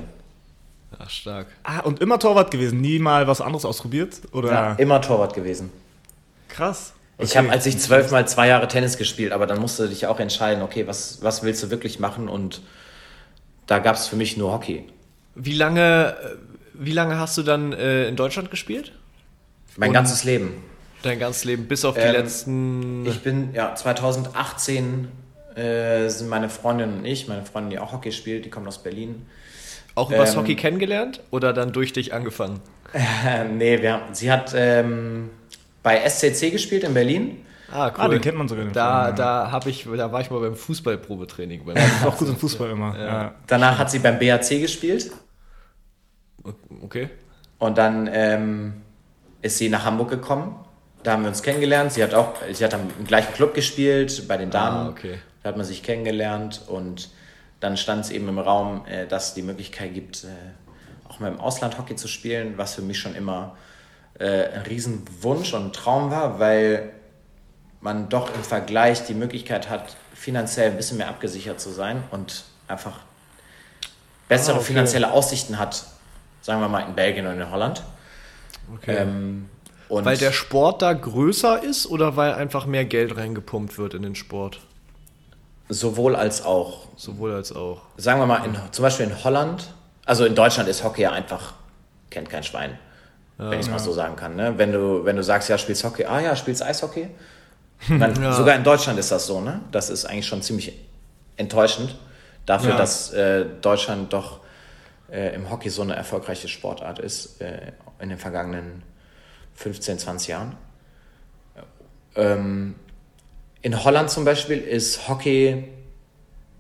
Ach, stark. Ah, und immer Torwart gewesen, nie mal was anderes ausprobiert? Oder? Ja, immer Torwart gewesen. Krass. Okay. Ich habe, als ich zwölf mal zwei Jahre Tennis gespielt, aber dann musst du dich auch entscheiden, okay, was, was willst du wirklich machen? Und da gab es für mich nur Hockey. Wie lange, äh, wie lange hast du dann äh, in Deutschland gespielt? Mein Und ganzes Leben. Dein ganzes Leben, bis auf die ähm, letzten. Ich bin, ja, 2018 äh, sind meine Freundin und ich, meine Freundin, die auch Hockey spielt, die kommt aus Berlin. Auch übers ähm, Hockey kennengelernt oder dann durch dich angefangen? Äh, <laughs> nee, wir, sie hat ähm, bei SCC gespielt in Berlin. Ah, cool. Ah, den kennt man sogar. Da, Film, ja. da, ich, da war ich mal beim Fußballprobetraining. Ja, <laughs> ist auch gut im Fußball immer. Ja. Ja. Danach hat sie beim BAC gespielt. Okay. Und dann ähm, ist sie nach Hamburg gekommen. Da haben wir uns kennengelernt. Sie hat auch, sie hat am gleichen Club gespielt, bei den Damen. Ah, okay. Da hat man sich kennengelernt und dann stand es eben im Raum, äh, dass es die Möglichkeit gibt, äh, auch mal im Ausland Hockey zu spielen, was für mich schon immer äh, ein Riesenwunsch und ein Traum war, weil man doch im Vergleich die Möglichkeit hat, finanziell ein bisschen mehr abgesichert zu sein und einfach bessere Ah, okay. finanzielle Aussichten hat, sagen wir mal in Belgien und in Holland. Okay. Ähm, und weil der Sport da größer ist oder weil einfach mehr Geld reingepumpt wird in den Sport? sowohl als auch. Sowohl als auch. Sagen wir mal, in, zum Beispiel in Holland, also in Deutschland ist Hockey ja einfach, kennt kein Schwein, wenn ich es mal so sagen kann. Ne? Wenn, du, wenn du sagst, ja, spielst Hockey, ah ja, spielst Eishockey. <laughs> Dann. Sogar in Deutschland ist das so, ne? Das ist eigentlich schon ziemlich enttäuschend dafür, dass äh, Deutschland doch äh, im Hockey so eine erfolgreiche Sportart ist äh, in den vergangenen 15, 20 Jahren. Ähm, in Holland zum Beispiel ist Hockey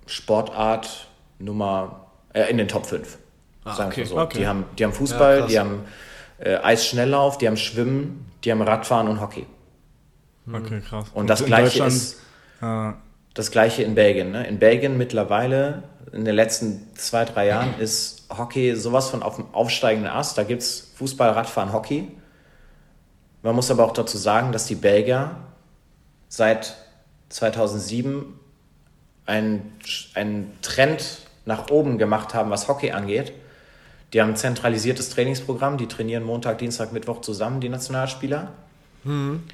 Sportart Nummer äh, in den Top 5. Ah, sagen wir okay. so. Okay. Die, haben, die haben Fußball, Ja, die haben äh, Eisschnelllauf, die haben Schwimmen, die haben Radfahren und Hockey. Okay, krass. Und das in gleiche ist äh, das gleiche in Belgien. Ne? In Belgien mittlerweile, in den letzten zwei, drei Jahren, ist Hockey sowas von auf dem aufsteigenden Ast. Da gibt es Fußball, Radfahren, Hockey. Man muss aber auch dazu sagen, dass die Belgier seit 2007 einen, einen Trend nach oben gemacht haben, was Hockey angeht. Die haben ein zentralisiertes Trainingsprogramm, die trainieren Montag, Dienstag, Mittwoch zusammen, die Nationalspieler.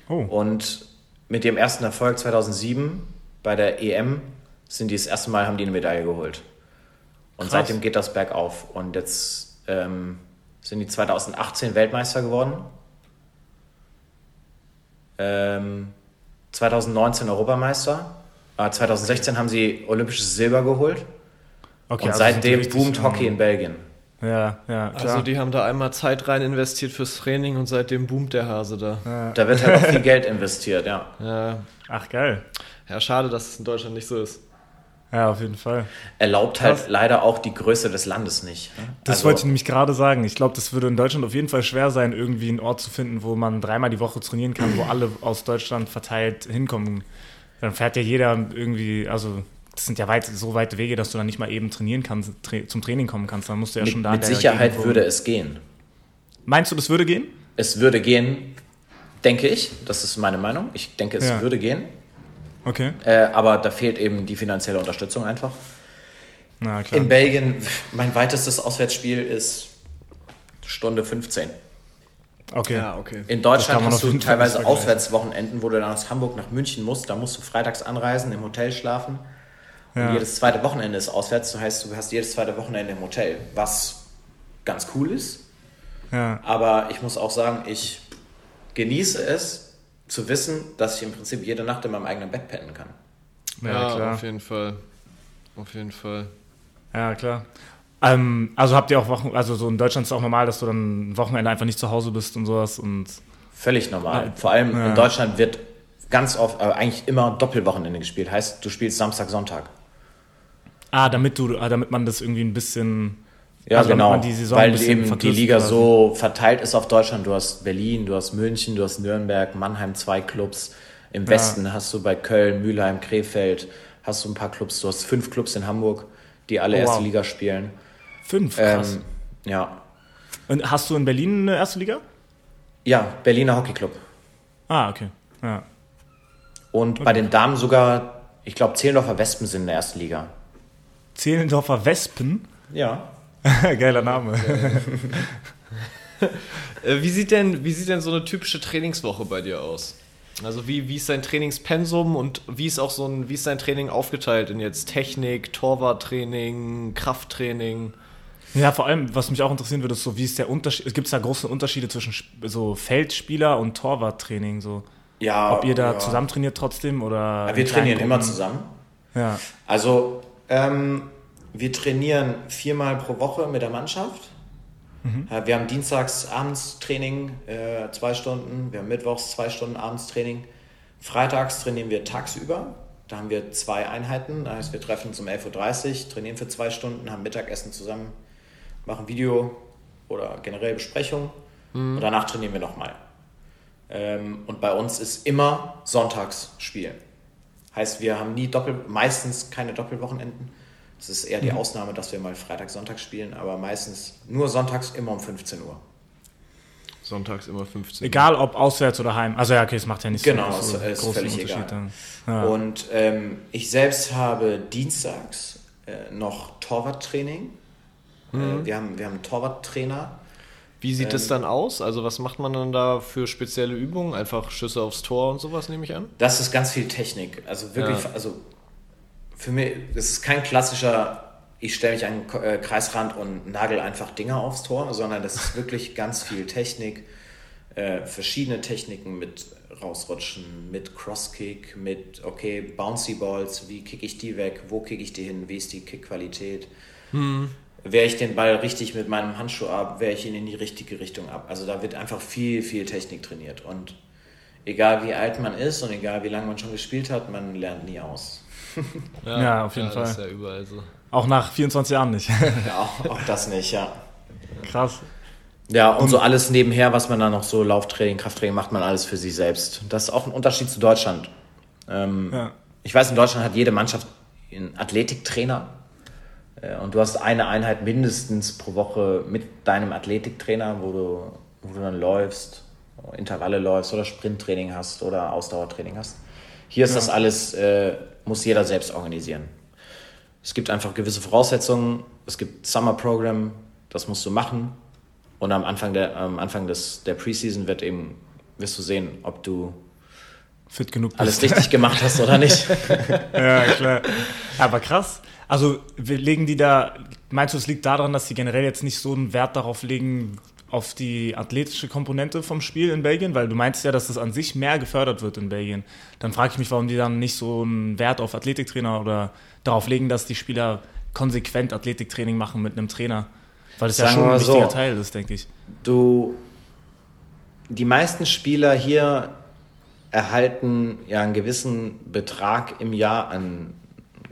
oh, Und mit dem ersten Erfolg 2007 bei der EM sind die das erste Mal, haben die eine Medaille geholt. Und Krass. seitdem geht das bergauf. Und jetzt ähm, sind die 2018 Weltmeister geworden. Ähm, 2019 Europameister. Äh, 2016 haben sie olympisches Silber geholt. okay. Und also seitdem boomt Hockey ähm, in Belgien. Ja, ja, klar. Also die haben da einmal Zeit rein investiert fürs Training und seitdem boomt der Hase da. ja. Da wird halt auch viel Geld investiert, ja. Ja, Ach, geil. ja schade, dass es in Deutschland nicht so ist. Ja, auf jeden Fall. Erlaubt halt Krass. leider auch die Größe des Landes nicht. ne? Das Also- wollte ich nämlich gerade sagen. Ich glaube, das würde in Deutschland auf jeden Fall schwer sein, irgendwie einen Ort zu finden, wo man dreimal die Woche trainieren kann, wo alle aus Deutschland verteilt hinkommen. Dann fährt ja jeder irgendwie, also das sind ja weit, so weite Wege, dass du dann nicht mal eben trainieren kannst, tra zum Training kommen kannst. Dann musst du ja Mit, schon da mit in der Sicherheit Gegend würde es gehen. Meinst du, das würde gehen? Es würde gehen, denke ich. Das ist meine Meinung. Ich denke, es Ja. würde gehen. Okay. Äh, aber da fehlt eben die finanzielle Unterstützung einfach. Na klar. In Belgien, mein weitestes Auswärtsspiel ist Stunde 15. okay. okay. In Deutschland hast du teilweise. Auswärtswochenenden, wo du dann aus Hamburg nach München musst. Da musst du freitags anreisen, im Hotel schlafen. Und Ja. jedes zweite Wochenende ist auswärts. Das heißt, du hast jedes zweite Wochenende im Hotel, was ganz cool ist. Ja. Aber ich muss auch sagen, ich genieße es zu wissen, dass ich im Prinzip jede Nacht in meinem eigenen Bett pennen kann. Ja, Ja, klar. auf jeden Fall. Auf jeden Fall. Ja, klar. Ähm, also habt ihr auch Wochen, also so in Deutschland ist es auch normal, dass du dann ein Wochenende einfach nicht zu Hause bist und sowas und Völlig normal. Ja. Vor allem Ja. in Deutschland wird ganz oft, äh, eigentlich immer Doppelwochenende gespielt. Heißt, du spielst Samstag, Sonntag. Ah, damit du, ah, damit man das irgendwie ein bisschen Ja, Also genau. Weil eben die Liga quasi. so verteilt ist auf Deutschland. Du hast Berlin, du hast München, du hast Nürnberg, Mannheim zwei Clubs. Im Ja. Westen hast du bei Köln, Mülheim, Krefeld, hast du ein paar Clubs. Du hast fünf Clubs in Hamburg, die alle Oh, erste wow. Liga spielen. fünf. Krass. Ähm, ja. und hast du in Berlin eine erste Liga? ja, Berliner Hockeyclub. Ah, okay. Ja. Und bei den Damen sogar, ich glaube, Zehlendorfer Wespen sind in der ersten Liga. Zehlendorfer Wespen. Ja. <laughs> Geiler Name. Äh, wie, sieht denn, wie sieht denn so eine typische Trainingswoche bei dir aus? Also wie, wie ist dein Trainingspensum und wie ist auch so ein, wie ist dein Training aufgeteilt in jetzt Technik, Torwarttraining, Krafttraining? Ja, vor allem, was mich auch interessieren würde, ist so, wie ist der Unterschied, gibt es da große Unterschiede zwischen so Feldspieler und Torwarttraining, so? Ja. Ob ihr da ja. zusammen trainiert trotzdem oder? Ja, wir in trainieren immer zusammen. Ja. Also, ähm, wir trainieren viermal pro Woche mit der Mannschaft. Äh, Wir haben dienstags abends Training, äh, zwei Stunden. Wir haben mittwochs zwei Stunden abends Training. Freitags trainieren wir tagsüber. Da haben wir zwei Einheiten. Das heißt, wir treffen uns um 11.30 Uhr, trainieren für zwei Stunden, haben Mittagessen zusammen, machen Video oder generell Besprechung. Und danach trainieren wir nochmal. Ähm, und bei uns ist immer Sonntags Spiel. Heißt, wir haben nie Doppel, meistens keine Doppelwochenenden. Es ist eher die Ausnahme, dass wir mal Freitag, Sonntag spielen, aber meistens nur sonntags immer um 15 Uhr. Sonntags immer 15 Uhr. Egal ob auswärts oder heim. Also ja, okay, es macht ja nicht Genau, so, so es ist völlig egal. dann. Ja. Und ähm, ich selbst habe dienstags äh, noch Torwarttraining. Äh, wir, haben, wir haben einen Torwarttrainer. Wie sieht es Ähm, dann aus? Also was macht man dann da für spezielle Übungen? Einfach Schüsse aufs Tor und sowas, nehme ich an? Das ist ganz viel Technik. Also wirklich, Ja. also für mich, das ist kein klassischer, ich stelle mich an den äh, Kreisrand und nagel einfach Dinger aufs Tor, sondern das ist wirklich <laughs> ganz viel Technik, äh, verschiedene Techniken mit rausrutschen, mit Crosskick, mit, okay, Bouncy Balls, wie kicke ich die weg, wo kicke ich die hin, wie ist die Kickqualität. Wehre ich den Ball richtig mit meinem Handschuh ab, wehre ich ihn in die richtige Richtung ab. Also da wird einfach viel, viel Technik trainiert. Und egal wie alt man ist und egal wie lange man schon gespielt hat, man lernt nie aus. <laughs> Ja, auf jeden Das ist Fall. ja überall so. Auch nach 24 Jahren nicht. <laughs> Ja, auch, auch das nicht, ja. Krass. Ja, und so alles nebenher, was man dann noch so Lauftraining, Krafttraining, macht man alles für sich selbst. Das ist auch ein Unterschied zu Deutschland. Ähm, Ja. Ich weiß, in Deutschland hat jede Mannschaft einen Athletiktrainer. Äh, Und du hast eine Einheit mindestens pro Woche mit deinem Athletiktrainer, wo du, wo du dann läufst, Intervalle läufst oder Sprinttraining hast oder Ausdauertraining hast. Hier ist das alles, äh, muss jeder selbst organisieren. Es gibt einfach gewisse Voraussetzungen. Es gibt Summer Program, das musst du machen. Und am Anfang der, am Anfang des, der Preseason wird eben, wirst du sehen, ob du Fit genug bist. alles richtig gemacht hast oder nicht. <laughs> Ja, klar. Aber krass. Also wir legen die da, meinst du, es liegt daran, dass sie generell jetzt nicht so einen Wert darauf legen, auf die athletische Komponente vom Spiel in Belgien? Weil du meinst ja, dass das an sich mehr gefördert wird in Belgien. Dann frage ich mich, warum die dann nicht so einen Wert auf Athletiktrainer oder darauf legen, dass die Spieler konsequent Athletiktraining machen mit einem Trainer. Weil das ja schon ein so. wichtiger Teil ist, denke ich. Du, die meisten Spieler hier erhalten ja einen gewissen Betrag im Jahr an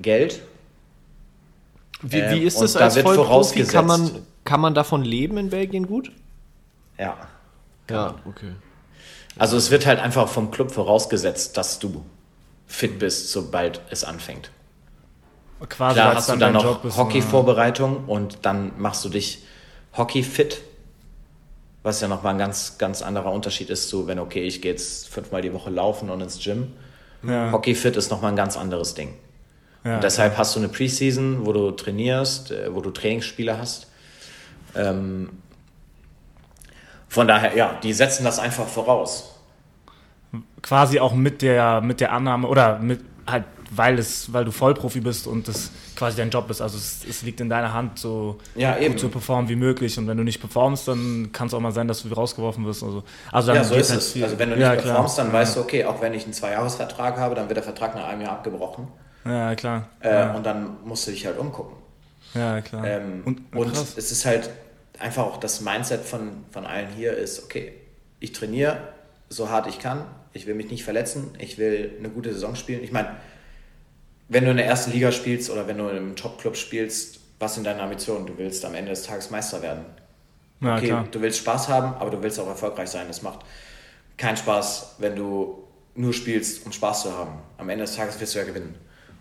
Geld. Wie, Ähm, wie ist und es da als wird Vollprofi? vorausgesetzt- Kann man, kann man davon leben in Belgien gut? Ja. Ja, okay. Also es wird halt einfach vom Club vorausgesetzt, dass du fit bist, sobald es anfängt. Quasi, Klar hast du dann noch ist, Hockey-Vorbereitung und dann machst du dich Hockey-fit, was ja nochmal ein ganz, ganz anderer Unterschied ist zu, wenn, okay, ich gehe jetzt fünfmal die Woche laufen und ins Gym. Ja. Hockey-fit ist nochmal ein ganz anderes Ding. Ja. Und deshalb hast du eine Preseason, wo du trainierst, äh, wo du Trainingsspiele hast. Ähm, von daher, ja, die setzen das einfach voraus. quasi auch mit der, mit der Annahme oder mit halt, weil es, weil du Vollprofi bist und das quasi dein Job ist. Also es, es liegt in deiner Hand, so Ja, eben. gut zu performen wie möglich. Und wenn du nicht performst, dann kann es auch mal sein, dass du rausgeworfen wirst. Also, also Ja, so ist halt es. viel- Also wenn du nicht ja, klar. performst, dann weißt du, okay, auch wenn ich einen Zweijahresvertrag habe, dann wird der Vertrag nach einem Jahr abgebrochen. Ja, klar. Äh, ja, Und dann musst du dich halt umgucken. ja, klar. Ähm, und, und es ist halt einfach auch das Mindset von, von allen hier ist, okay, ich trainiere so hart ich kann, ich will mich nicht verletzen, ich will eine gute Saison spielen. Ich meine, wenn du in der ersten Liga spielst oder wenn du in einem Top-Club spielst, was sind deine Ambitionen? Du willst am Ende des Tages Meister werden. ja, Okay, klar. du willst Spaß haben, aber du willst auch erfolgreich sein. Es macht keinen Spaß, wenn du nur spielst, um Spaß zu haben. Am Ende des Tages wirst du ja gewinnen.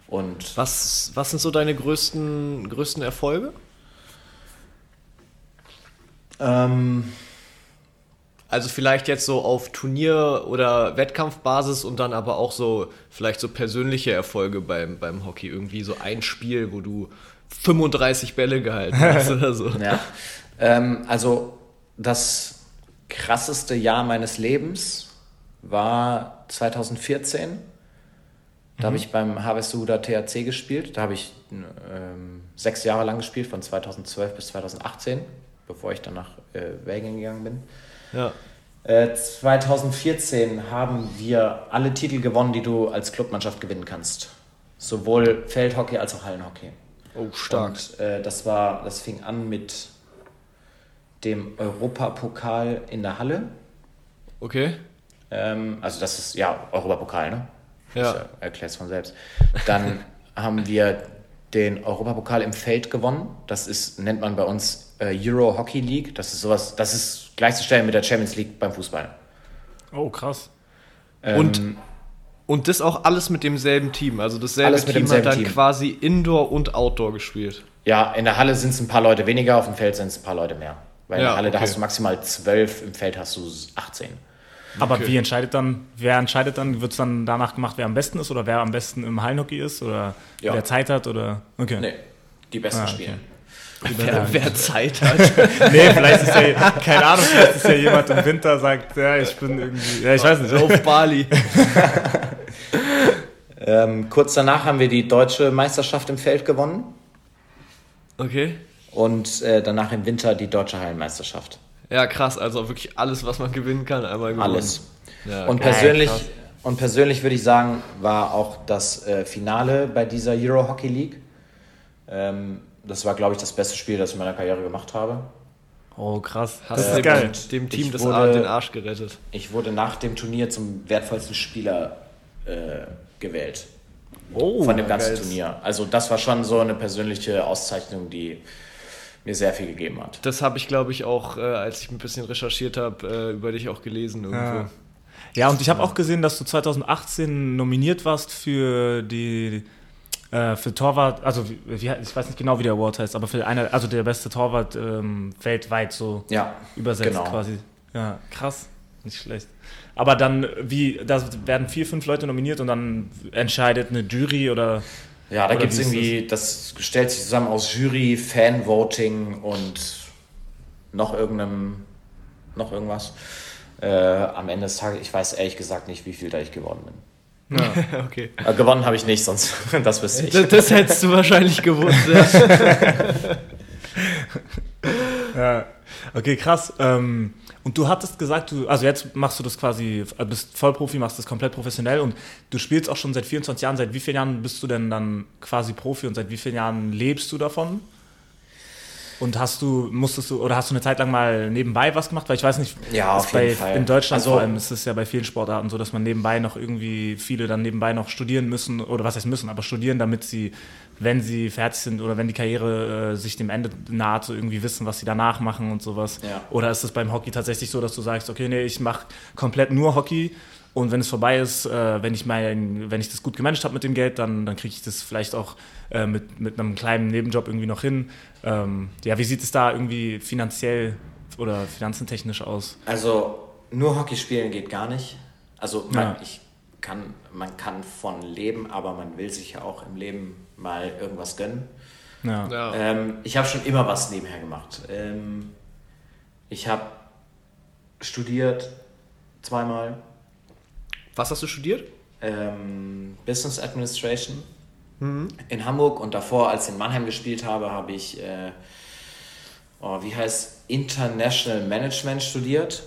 Und Was, was sind so deine größten, größten Erfolge? ähm, Also vielleicht jetzt so auf Turnier- oder Wettkampfbasis und dann aber auch so vielleicht so persönliche Erfolge beim, beim Hockey. Irgendwie so ein Spiel, wo du 35 Bälle gehalten hast <laughs> oder so. Ja, ähm, also das krasseste Jahr meines Lebens war 2014. Da habe ich beim Harvestehuder THC gespielt. Da habe ich ähm, sechs Jahre lang gespielt, von 2012 bis 2018, bevor ich dann nach äh, Belgien gegangen bin. Ja. Äh, 2014 haben wir alle Titel gewonnen, die du als Clubmannschaft gewinnen kannst. Sowohl Feldhockey als auch Hallenhockey. Oh, stark. Und äh, das war, das fing an mit dem Europapokal in der Halle. Okay. Ähm, also das ist ja Europapokal, ne? Ja. Erklärt's von selbst. Dann <laughs> haben wir den Europapokal im Feld gewonnen. Das ist, nennt man bei uns äh, Euro Hockey League. Das ist sowas, das ist gleichzustellen mit der Champions League beim Fußball. Oh, krass. Ähm, Und Und das auch alles mit demselben Team. Also dasselbe Team hat dann Team. quasi Indoor und Outdoor gespielt. Ja, in der Halle sind es ein paar Leute weniger, auf dem Feld sind es ein paar Leute mehr. Weil in Ja, der Halle, da okay. hast du maximal zwölf, im Feld hast du 18. Aber Okay. wie entscheidet dann, wer entscheidet dann, wird es dann danach gemacht, wer am besten ist oder wer am besten im Hallenhockey ist oder Ja. wer Zeit hat oder okay. Nee, die besten Ah, okay. spielen. Wer, wer Zeit hat. <laughs> Nee, vielleicht ist ja, keine Ahnung, vielleicht ist ja jemand im Winter, sagt, ja, ich bin irgendwie, ja, ich weiß nicht. auf Bali. <laughs> Ähm, kurz danach haben wir die deutsche Meisterschaft im Feld gewonnen Okay. und äh, danach im Winter die deutsche Hallenmeisterschaft. Ja, krass. Also wirklich alles, was man gewinnen kann, einmal gewonnen. Alles. Ja, Und geil, persönlich, krass. und persönlich würde ich sagen, war auch das äh, Finale bei dieser Euro Hockey League. Ähm, das war, glaube ich, das beste Spiel, das ich in meiner Karriere gemacht habe. Oh, krass. Hast Das du ist geil. dem, dem Team Ich das wurde- den Arsch gerettet. Ich wurde nach dem Turnier zum wertvollsten Spieler äh, gewählt. Oh, von dem ganzen geil. Turnier. Also das war schon so eine persönliche Auszeichnung, die mir sehr viel gegeben hat. Das habe ich, glaube ich, auch, äh, als ich ein bisschen recherchiert habe, äh, über dich auch gelesen irgendwo. Ja. Ja, und ich habe auch gesehen, dass du 2018 nominiert warst für die äh, für Torwart, also wie, ich weiß nicht genau, wie der Award heißt, aber für einer, also der beste Torwart ähm, weltweit so Ja, übersetzt genau. quasi. Ja, krass, nicht schlecht. Aber dann, wie, da werden vier, fünf Leute nominiert und dann entscheidet eine Jury oder Ja, da gibt es irgendwie, das stellt sich zusammen aus Jury, Fan-Voting und noch irgendeinem, noch irgendwas. Äh, am Ende des Tages, ich weiß ehrlich gesagt nicht, wie viel da ich geworden bin. <laughs> okay. Äh, gewonnen habe ich nicht, sonst <laughs> das wüsste ich. Das, das hättest du wahrscheinlich gewusst. Ja. <laughs> Ja, okay, krass. Ähm, und du hattest gesagt, du, also jetzt machst du das quasi, äh, bist Vollprofi, machst das komplett professionell und du spielst auch schon seit 24 Jahren. Seit wie vielen Jahren bist du denn dann quasi Profi und seit wie vielen Jahren lebst du davon? Und hast du, musstest du, oder hast du eine Zeit lang mal nebenbei was gemacht? Weil ich weiß nicht, Ja, auf bei, jeden Fall. in Deutschland Also- vor allem ist es ja bei vielen Sportarten so, dass man nebenbei noch irgendwie, viele dann nebenbei noch studieren müssen, oder was heißt müssen, aber studieren, damit sie, wenn sie fertig sind oder wenn die Karriere äh, sich dem Ende naht, so irgendwie wissen, was sie danach machen und sowas. Ja. Oder ist es beim Hockey tatsächlich so, dass du sagst, okay, nee, ich mache komplett nur Hockey und wenn es vorbei ist, äh, wenn, ich mein, wenn ich das gut gemanagt habe mit dem Geld, dann, dann kriege ich das vielleicht auch äh, mit, mit einem kleinen Nebenjob irgendwie noch hin. Ähm, ja, wie sieht es da irgendwie finanziell oder finanzentechnisch aus? Also nur Hockey spielen geht gar nicht. Also man, Ja. ich kann, man kann von leben, aber man will sich ja auch im Leben mal irgendwas gönnen. Ja. Ja. Ähm, ich habe schon immer was nebenher gemacht. Ähm, ich habe studiert zweimal Was hast du studiert? ähm, Business Administration in Hamburg und davor, als ich in Mannheim gespielt habe, habe ich, äh, oh, wie heißt International Management studiert.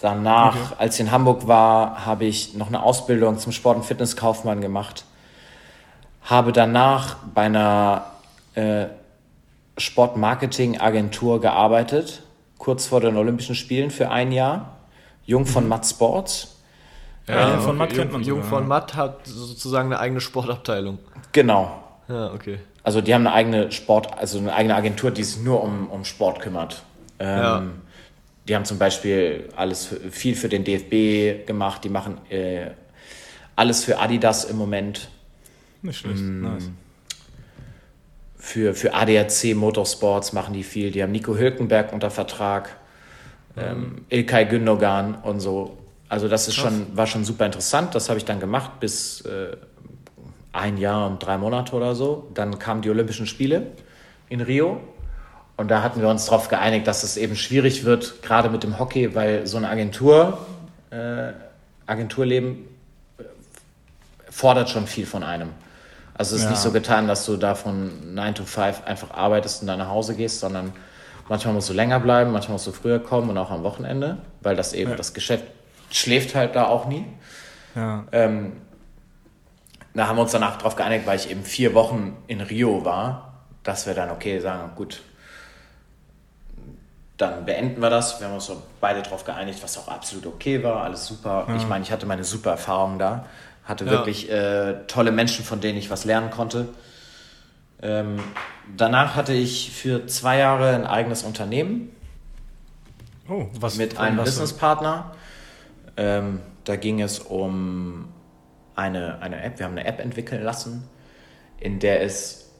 Danach, als ich in Hamburg war, habe ich noch eine Ausbildung zum Sport- und Fitnesskaufmann gemacht. Habe danach bei einer äh, Sportmarketing-Agentur gearbeitet, kurz vor den Olympischen Spielen für ein Jahr. Jung von Matt Sports. Ja, von Matt kennt man Jung sogar, von. Matt hat sozusagen eine eigene Sportabteilung. Genau. Ja, okay. Also die haben eine eigene Sport, also eine eigene Agentur, die sich nur um, um Sport kümmert. Ähm, Ja. Die haben zum Beispiel alles für, viel für den DFB gemacht. Die machen äh, alles für Adidas im Moment, Nicht schlecht. Nice. für, für ADAC Motorsports machen die viel. Die haben Nico Hülkenberg unter Vertrag, ähm, Ilkay Gündogan und so. Also das ist schon, war schon super interessant. Das habe ich dann gemacht bis äh, ein Jahr und drei Monate oder so. Dann kamen die Olympischen Spiele in Rio. Und da hatten wir uns darauf geeinigt, dass es eben schwierig wird, gerade mit dem Hockey, weil so eine Agentur, äh, Agenturleben äh, fordert schon viel von einem. Also es ist Ja. nicht so getan, dass du da von 9 to 5 einfach arbeitest und dann nach Hause gehst, sondern manchmal musst du länger bleiben, manchmal musst du früher kommen und auch am Wochenende, weil das eben, Ja. das Geschäft schläft halt da auch nie. Ja. Ähm, da haben wir uns danach darauf geeinigt, weil ich eben vier Wochen in Rio war, dass wir dann, okay, sagen, gut, dann beenden wir das. Wir haben uns so beide darauf geeinigt, was auch absolut okay war, alles super. Ich meine, ich hatte meine super Erfahrung da, hatte Ja. wirklich äh, tolle Menschen, von denen ich was lernen konnte. Ähm, danach hatte ich für zwei Jahre ein eigenes Unternehmen Oh, was mit einem was- Businesspartner. Ähm, da ging es um eine, eine App, wir haben eine App entwickeln lassen, in der es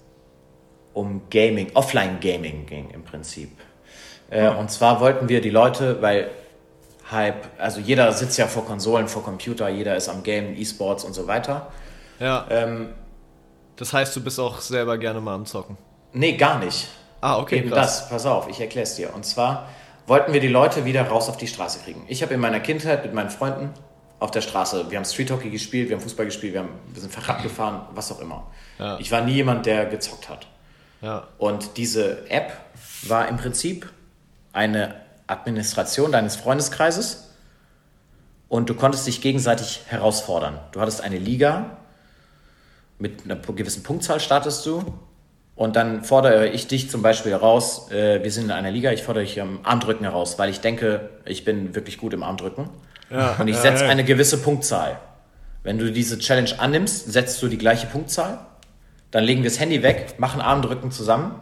um Gaming, Offline-Gaming ging im Prinzip. Äh, und zwar wollten wir die Leute, weil Hype, also jeder sitzt ja vor Konsolen, vor Computer, jeder ist am Game, E-Sports und so weiter. Ja. Ähm, Das heißt, du bist auch selber gerne mal am Zocken. nee, gar nicht. Ah, okay, Eben krass. das, pass auf, ich erkläre es dir. Und zwar wollten wir die Leute wieder raus auf die Straße kriegen. Ich habe in meiner Kindheit mit meinen Freunden auf der Straße, wir haben Street Hockey gespielt, wir haben Fußball gespielt, wir, haben, wir sind Fahrrad gefahren, was auch immer. Ja. Ich war nie jemand, der gezockt hat. Ja. Und diese App war im Prinzip eine Administration deines Freundeskreises und du konntest dich gegenseitig herausfordern. Du hattest eine Liga, mit einer gewissen Punktzahl startest du und dann fordere ich dich zum Beispiel heraus, äh, wir sind in einer Liga, ich fordere dich am Armdrücken heraus, weil ich denke, ich bin wirklich gut im Armdrücken Ja. und ich Ja, setze ja. eine gewisse Punktzahl. Wenn du diese Challenge annimmst, setzt du die gleiche Punktzahl, dann legen wir das Handy weg, machen Armdrücken zusammen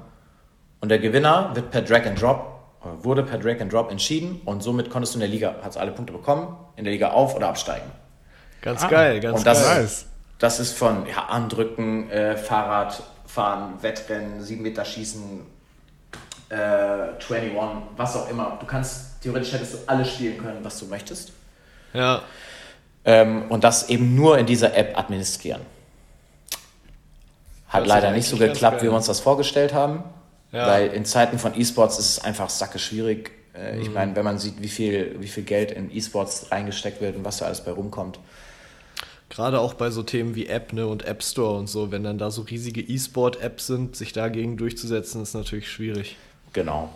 und der Gewinner wird per Drag and Drop, wurde per Drag and Drop entschieden und somit konntest du in der Liga, hast alle Punkte bekommen, in der Liga auf- oder absteigen. Ganz geil, ganz Und das, geil. Nice. das ist von ja, Armdrücken, äh, Fahrradfahren, Wettrennen, 7 Meter Schießen, äh, 21, was auch immer. Du kannst, theoretisch hättest du alles spielen können, was du möchtest. Ja. Ähm, und das eben nur in dieser App administrieren. Hat Das ist leider nicht so geklappt, wie wir uns das vorgestellt haben. Ja. Weil in Zeiten von E-Sports ist es einfach sacke schwierig. Äh, Mhm. Ich meine, wenn man sieht, wie viel, wie viel Geld in E-Sports reingesteckt wird und was da alles bei rumkommt. Gerade auch bei so Themen wie App ne, und App Store und so, wenn dann da so riesige E-Sport-Apps sind, sich dagegen durchzusetzen, ist natürlich schwierig. Genau.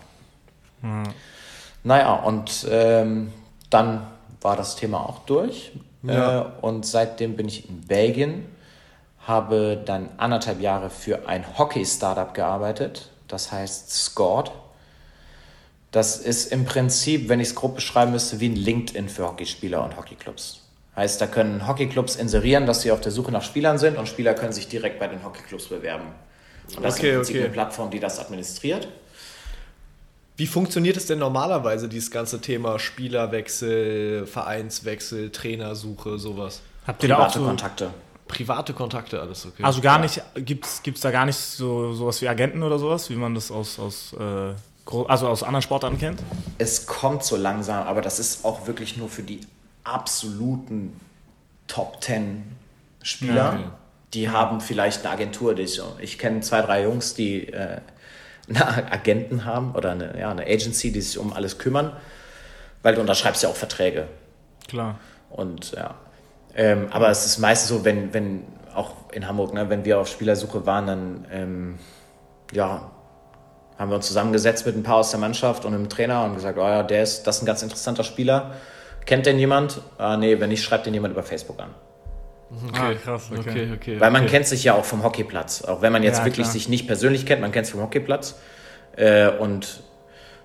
Naja, und ähm, dann war das Thema auch durch. Ja. Äh, und seitdem bin ich in Belgien, habe dann anderthalb Jahre für ein Hockey-Startup gearbeitet, das heißt Scored. Das ist im Prinzip, wenn ich es grob beschreiben müsste, wie ein LinkedIn für Hockeyspieler und Hockeyclubs. Heißt, da können Hockeyclubs inserieren, dass sie auf der Suche nach Spielern sind und Spieler können sich direkt bei den Hockeyclubs bewerben. Und das Okay, ist im Prinzip okay. eine Plattform, die das administriert. Wie funktioniert es denn normalerweise, dieses ganze Thema Spielerwechsel, Vereinswechsel, Trainersuche, sowas? Habt ihr da auch Private so, Kontakte. Private Kontakte, alles okay. also gar nicht, gibt's, gibt's da gar nicht so sowas wie Agenten oder sowas, wie man das aus, aus, äh, also aus anderen Sportarten kennt? Es kommt so langsam, aber das ist auch wirklich nur für die absoluten Top 10 Spieler. Ja, okay. Die haben vielleicht eine Agentur. Die ich ich kenne zwei, drei Jungs, die äh, eine Agenten haben oder eine, ja, eine Agency, die sich um alles kümmern, weil du unterschreibst ja auch Verträge. Klar. Und ja. Ähm, aber es ist meistens so, wenn, wenn auch in Hamburg, ne, wenn wir auf Spielersuche waren, dann ähm, ja, haben wir uns zusammengesetzt mit ein paar aus der Mannschaft und einem Trainer und gesagt, oh ja, der ist, das ist ein ganz interessanter Spieler. Kennt den jemand? Ah, nee, wenn nicht, schreibt den jemand über Facebook an. Ah, krass, okay. okay, okay. Weil man okay. kennt sich ja auch vom Hockeyplatz. Auch wenn man jetzt Ja, wirklich klar. sich nicht persönlich kennt, man kennt es vom Hockeyplatz. Äh, und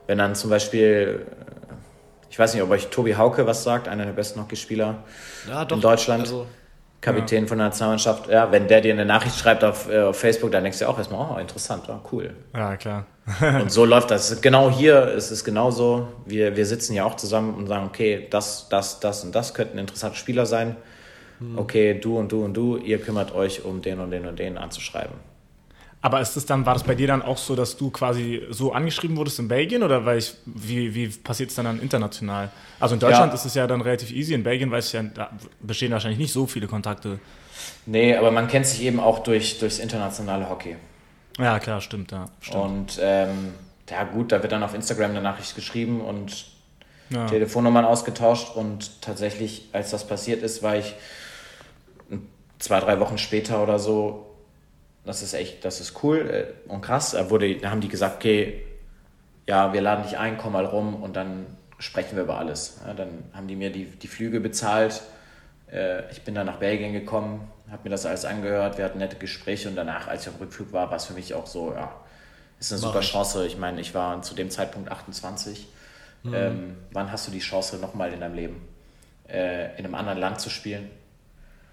wenn dann zum Beispiel, ich weiß nicht, ob euch Tobi Hauke was sagt, einer der besten Hockeyspieler ja, doch, in Deutschland. Also, Kapitän von der Nationalmannschaft, ja, wenn der dir eine Nachricht schreibt auf, äh, auf Facebook, dann denkst du auch erstmal, oh, interessant, ja, cool. Ja, klar. <laughs> Und so läuft das. Genau hier ist es genauso. Wir, wir sitzen ja auch zusammen und sagen, okay, das, das, das und das könnten interessante Spieler sein. Okay, du und du und du, ihr kümmert euch um den und den und den anzuschreiben. Aber ist das dann, war das bei dir dann auch so, dass du quasi so angeschrieben wurdest in Belgien oder weil ich, wie, wie passiert es dann, dann international? Also in Deutschland Ja. ist es ja dann relativ easy, in Belgien weiß ich ja, da bestehen wahrscheinlich nicht so viele Kontakte. Nee, aber man kennt sich eben auch durch, durchs internationale Hockey. Ja, klar, stimmt, ja. Stimmt. Und ähm, ja gut, da wird dann auf Instagram eine Nachricht geschrieben und ja. Telefonnummern ausgetauscht und tatsächlich, als das passiert ist, war ich zwei, drei Wochen später oder so, das ist echt, das ist cool äh, und krass. Da, wurde, da haben die gesagt, okay, ja, wir laden dich ein, komm mal rum und dann sprechen wir über alles. Ja, dann haben die mir die, die Flüge bezahlt. Äh, ich bin dann nach Belgien gekommen, habe mir das alles angehört, wir hatten nette Gespräche und danach, als ich auf Rückflug war, war es für mich auch so, ja, ist eine Mach super ich. Chance. Ich meine, ich war zu dem Zeitpunkt 28. Ähm, wann hast du die Chance nochmal in deinem Leben, äh, in einem anderen Land zu spielen?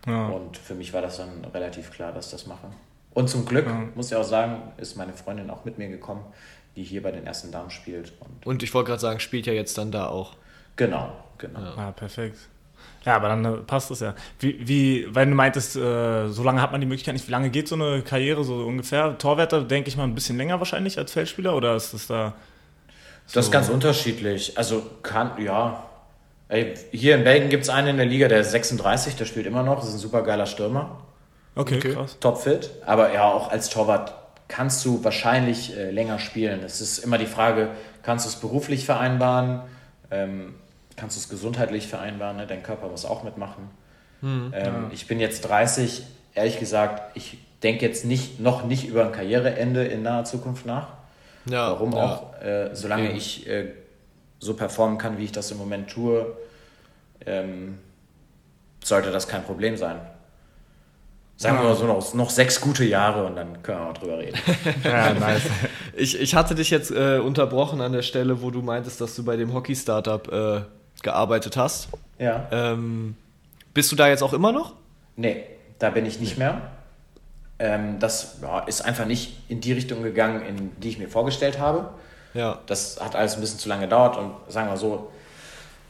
Ja. Und für mich war das dann relativ klar, dass ich das mache. Und zum Glück, muss ich auch sagen, ist meine Freundin auch mit mir gekommen, die hier bei den ersten Damen spielt. Und und ich wollte gerade sagen, spielt ja jetzt dann da auch. genau, genau. Ah, perfekt. Ja, aber dann äh, passt es ja. Wie, wie, weil du meintest, äh, so lange hat man die Möglichkeit nicht. Wie lange geht so eine Karriere so ungefähr? Torwärter, denke ich mal, ein bisschen länger wahrscheinlich als Feldspieler oder ist das da. So? Das ist ganz unterschiedlich. Also kann, ja. Ey, hier in Belgien gibt es einen in der Liga, der ist 36, der spielt immer noch, das ist ein super geiler Stürmer. Okay, okay. krass. Topfit. Aber ja, auch als Torwart kannst du wahrscheinlich äh, länger spielen. Es ist immer die Frage, kannst du es beruflich vereinbaren? Ähm, kannst du es gesundheitlich vereinbaren? Ne? Dein Körper muss auch mitmachen. Hm, ähm, ja. Ich bin jetzt 30, ehrlich gesagt, ich denke jetzt nicht, noch nicht über ein Karriereende in naher Zukunft nach. Ja, Warum ja. auch? Äh, solange okay. ich äh, so performen kann, wie ich das im Moment tue, ähm, sollte das kein Problem sein. Sagen wir mal so noch, noch sechs gute Jahre und dann können wir mal drüber reden. <laughs> ja, <laughs> nice. Ich, ich hatte dich jetzt äh, unterbrochen an der Stelle, wo du meintest, dass du bei dem Hockey-Startup äh, gearbeitet hast. Ja. Ähm, bist du da jetzt auch immer noch? Nee, da bin ich nicht mehr. Ähm, das ja, ist einfach nicht in die Richtung gegangen, in die ich mir vorgestellt habe. Ja. Das hat alles ein bisschen zu lange gedauert und sagen wir so,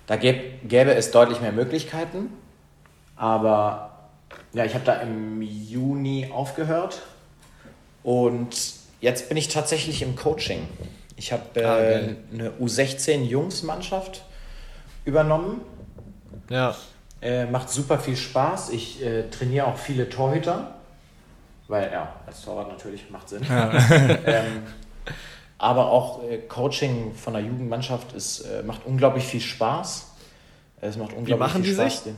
da gäbe, gäbe es deutlich mehr Möglichkeiten. Aber ja, ich habe da im Juni aufgehört und jetzt bin ich tatsächlich im Coaching. Ich habe äh, ah, eine U16-Jungsmannschaft übernommen. Ja. Äh, macht super viel Spaß. Ich äh, trainiere auch viele Torhüter, weil ja, als Torwart natürlich macht Sinn. Ja. <laughs> ähm, aber auch äh, Coaching von der Jugendmannschaft ist, äh, macht unglaublich viel Spaß. Es macht unglaublich Wie machen viel die Spaß. Sich?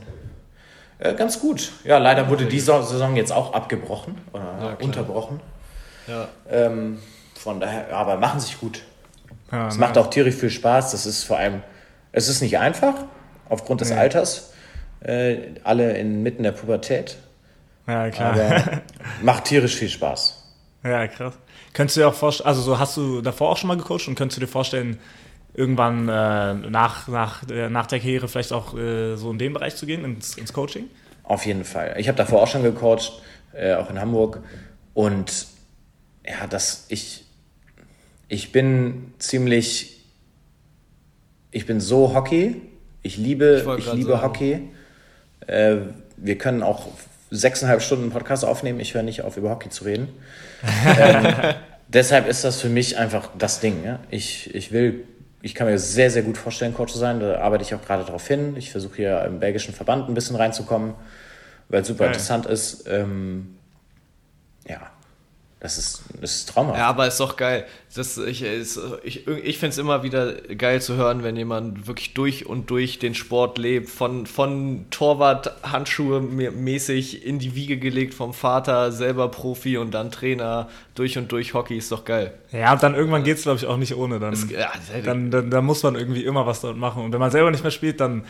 Äh, ganz gut. Ja, leider wurde die Saison jetzt auch abgebrochen oder ja, unterbrochen. Ja. Ähm, von daher, aber machen sich gut. Ja, es macht auch tierisch viel Spaß. Das ist vor allem, es ist nicht einfach, aufgrund des nee. Alters. Äh, alle inmitten der Pubertät. Ja, klar. Aber <laughs> macht tierisch viel Spaß. Ja, krass. Könntest du dir auch vorstellen, also so hast du davor auch schon mal gecoacht und könntest du dir vorstellen, irgendwann äh, nach, nach, äh, nach der Karriere vielleicht auch äh, so in den Bereich zu gehen, ins, ins Coaching? Auf jeden Fall. Ich habe davor auch schon gecoacht, äh, auch in Hamburg. Und ja, das, ich, ich bin ziemlich, ich bin so Hockey. Ich liebe, ich, ich liebe sagen. Hockey. Äh, wir können auch sechseinhalb Stunden Podcast aufnehmen. Ich höre nicht auf, über Hockey zu reden. <laughs> ähm, deshalb ist das für mich einfach das Ding. Ja? Ich, ich will ich kann mir sehr, sehr gut vorstellen, Coach zu sein. Da arbeite ich auch gerade darauf hin. Ich versuche hier im belgischen Verband ein bisschen reinzukommen, weil es super ja. interessant ist. Ähm, ja, das ist, das ist traumhaft. Ja, aber ist doch geil. Das, ich ich, ich finde es immer wieder geil zu hören, wenn jemand wirklich durch und durch den Sport lebt. Von, von Torwart, Handschuhe mäßig in die Wiege gelegt vom Vater, selber Profi und dann Trainer. Durch und durch Hockey ist doch geil. Ja, und dann irgendwann geht es, glaube ich, auch nicht ohne. Dann, es, ja, dann, dann, dann, muss man irgendwie immer was dort machen. Und wenn man selber nicht mehr spielt, dann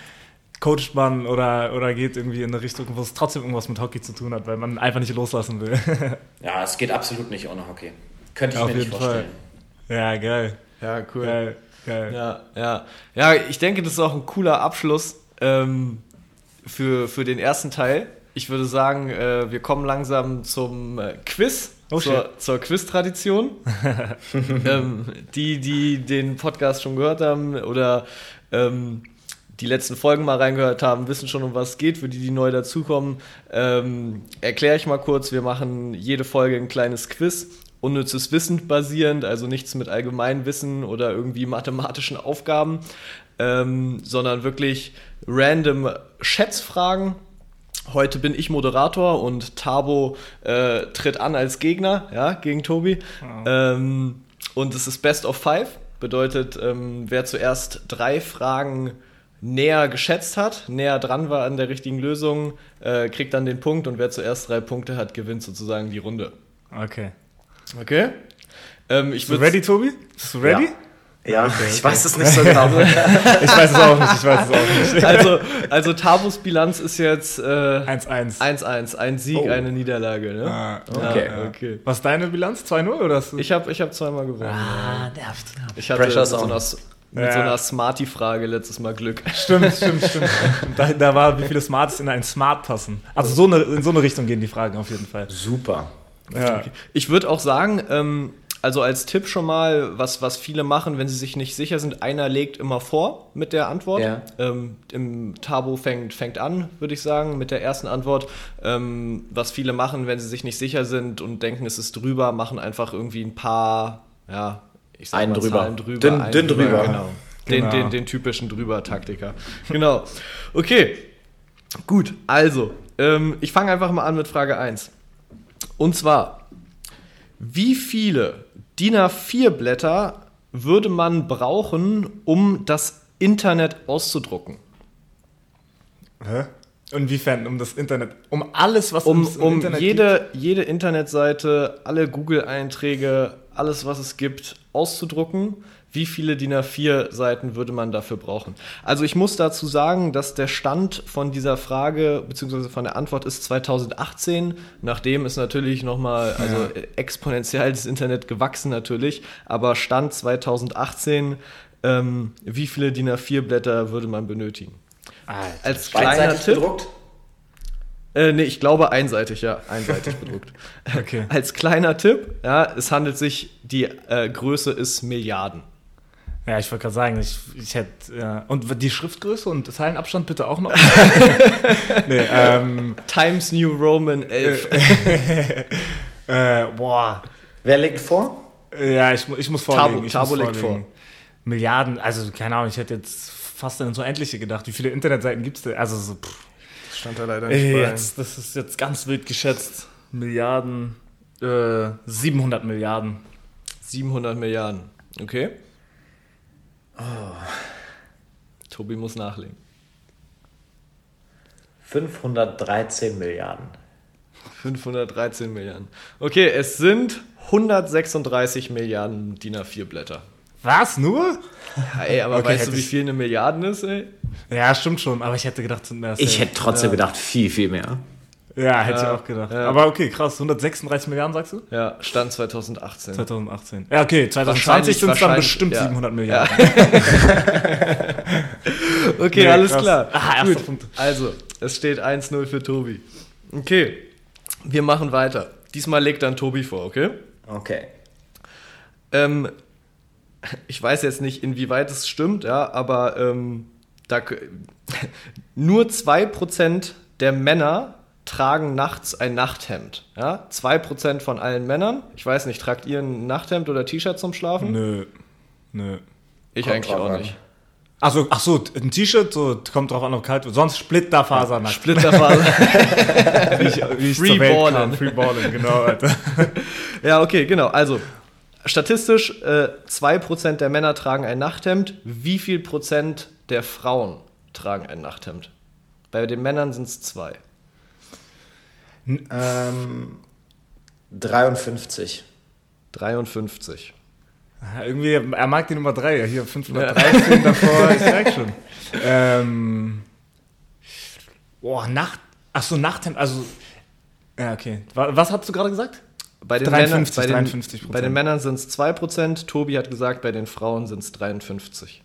coacht man oder, oder geht irgendwie in eine Richtung, wo es trotzdem irgendwas mit Hockey zu tun hat, weil man einfach nicht loslassen will. <laughs> ja, es geht absolut nicht ohne Hockey. Könnte ich Auf mir nicht vorstellen. Fall. Ja, geil. Ja, cool. Geil, geil. Ja, ja. ja, ich denke, das ist auch ein cooler Abschluss ähm, für, für den ersten Teil. Ich würde sagen, äh, wir kommen langsam zum äh, Quiz. Oh, zur, zur Quiz-Tradition. <laughs> ähm, die, die den Podcast schon gehört haben oder ähm, die letzten Folgen mal reingehört haben, wissen schon, um was es geht. Für die, die neu dazukommen, ähm, erkläre ich mal kurz. Wir machen jede Folge ein kleines Quiz, unnützes Wissen basierend, also nichts mit Allgemeinwissen oder irgendwie mathematischen Aufgaben, ähm, sondern wirklich random Schätzfragen. Heute bin ich Moderator und Tabo äh, tritt an als Gegner, ja, gegen Tobi. Wow. Ähm, und es ist Best of Five. Bedeutet, ähm, wer zuerst drei Fragen näher geschätzt hat, näher dran war an der richtigen Lösung, äh, kriegt dann den Punkt und wer zuerst drei Punkte hat, gewinnt sozusagen die Runde. Okay. Okay? Ähm, ich Bist du ready, Tobi? Bist du ready? Ja. Ja, okay, ich weiß es nicht so genau. <laughs> ich weiß es auch nicht, ich weiß es auch nicht. <laughs> Also, also Tabus Bilanz ist jetzt 1-1. Äh, 1-1. Ein Sieg, oh. eine Niederlage. Ne? Ah, okay. Ja, okay. Was ist deine Bilanz? 2-0 oder? Hast du ich habe ich hab zweimal gewonnen. Ah, nervt. Ich hatte Pressure so mit ja. so einer Smarty-Frage letztes Mal Glück. Stimmt, stimmt, stimmt. <laughs> da, da, war, wie viele Smarties in ein Smart passen. Also so eine, in so eine Richtung gehen die Fragen auf jeden Fall. Super. Ja. Okay. Ich würde auch sagen, ähm, also als Tipp schon mal, was, was viele machen, wenn sie sich nicht sicher sind, einer legt immer vor mit der Antwort. Ja. Ähm, Im Tabo fängt, fängt an, würde ich sagen, mit der ersten Antwort. Ähm, was viele machen, wenn sie sich nicht sicher sind und denken, es ist drüber, machen einfach irgendwie ein paar, ja, ich Einen mal drüber. Zahlen drüber. Dünn- einen dünn drüber. Genau. Den, Genau. den, den typischen Drüber-Taktiker. genau. Okay. Gut, also, ähm, ich fange einfach mal an mit Frage 1. Und zwar, wie viele DIN A4-Blätter würde man brauchen, um das Internet auszudrucken? Hä? Inwiefern? Um das Internet? Um alles, was Um, im um Internet jede, jede Internetseite, alle Google-Einträge, alles, was es gibt, auszudrucken. Wie viele DIN A4-Seiten würde man dafür brauchen? Also ich muss dazu sagen, dass der Stand von dieser Frage bzw. von der Antwort ist 2018. Nachdem ist natürlich nochmal, also exponentiell das Internet gewachsen natürlich, aber Stand 2018, ähm, wie viele DIN A4-Blätter würde man benötigen? Alter. Als kleiner Tipp. bedruckt? Äh, nee, ich glaube einseitig, ja, einseitig <laughs> bedruckt. Okay. <laughs> Als kleiner Tipp, ja, es handelt sich, die äh, Größe ist Milliarden. Ja, ich wollte gerade sagen, ich, ich hätte. Ja. Und die Schriftgröße und Zeilenabstand bitte auch noch? <laughs> nee, ähm. Times New Roman 11. Äh, boah. Wer legt vor? Ja, ich, ich muss vorlegen. Tabo- ich Tabo muss legt vorlegen. Milliarden, also keine Ahnung, ich hätte jetzt fast ins Unendliche gedacht. Wie viele Internetseiten gibt es denn? Also so, pff, Stand da leider ey, jetzt, das ist jetzt ganz wild geschätzt. Milliarden, äh, 700 Milliarden. 700 Milliarden. Okay. Tobi muss nachlegen. 513 Milliarden. 513 Milliarden. Okay, es sind 136 Milliarden DIN A4 Blätter. Was, nur? Ja, ey, aber Okay, weißt du, wie viel eine Milliarde ist, ey? Ja, stimmt schon, aber ich hätte gedacht, es sind mehr. Ich hätte trotzdem gedacht, viel, viel mehr. Ja, hätte Ja, ich auch gedacht. ja. Aber okay, krass, 136 Milliarden sagst du? Ja, Stand 2018. 2018. Ja, okay, 2020 Wahrscheinlich- sind es dann bestimmt ja. 700 Milliarden. <laughs> <laughs> Okay, Nee, alles krass. klar. Ah, erster Gut. Punkt. Also, es steht 1-0 für Tobi. Okay, wir machen weiter. Diesmal legt dann Tobi vor, okay? Okay. Ähm, <laughs> ich weiß jetzt nicht, inwieweit es stimmt, ja, aber ähm, da, <laughs> nur 2% der Männer tragen nachts ein Nachthemd. Ja? 2% von allen Männern. Ich weiß nicht, tragt ihr ein Nachthemd oder T-Shirt zum Schlafen? Nö. Nö. Ich Kommt eigentlich auch an. nicht. Achso, ach so, ein T-Shirt, so, kommt drauf an, ob kalt wird. Sonst Splitterfaser nackt. Splitterfaser. <laughs> wie ich, wie ich Free zur Welt Ballen. kam. Free Balling, genau, Alter. Ja, okay, genau. Also, statistisch, äh, 2% der Männer tragen ein Nachthemd. Wie viel Prozent der Frauen tragen ein Nachthemd? Bei den Männern sind es zwei. Ähm, 53. 53. Ja, Irgendwie, er mag die Nummer 3, ja, hier 513 <laughs> davor, ich sag <laughs> schon. Ähm, boah, Nacht, achso, Nachthemd, also, ja, okay. Wa- Was hast du gerade gesagt? Bei den 53, Männern, bei 53 den, bei den Männern sind es 2%. Tobi hat gesagt, bei den Frauen sind es 53.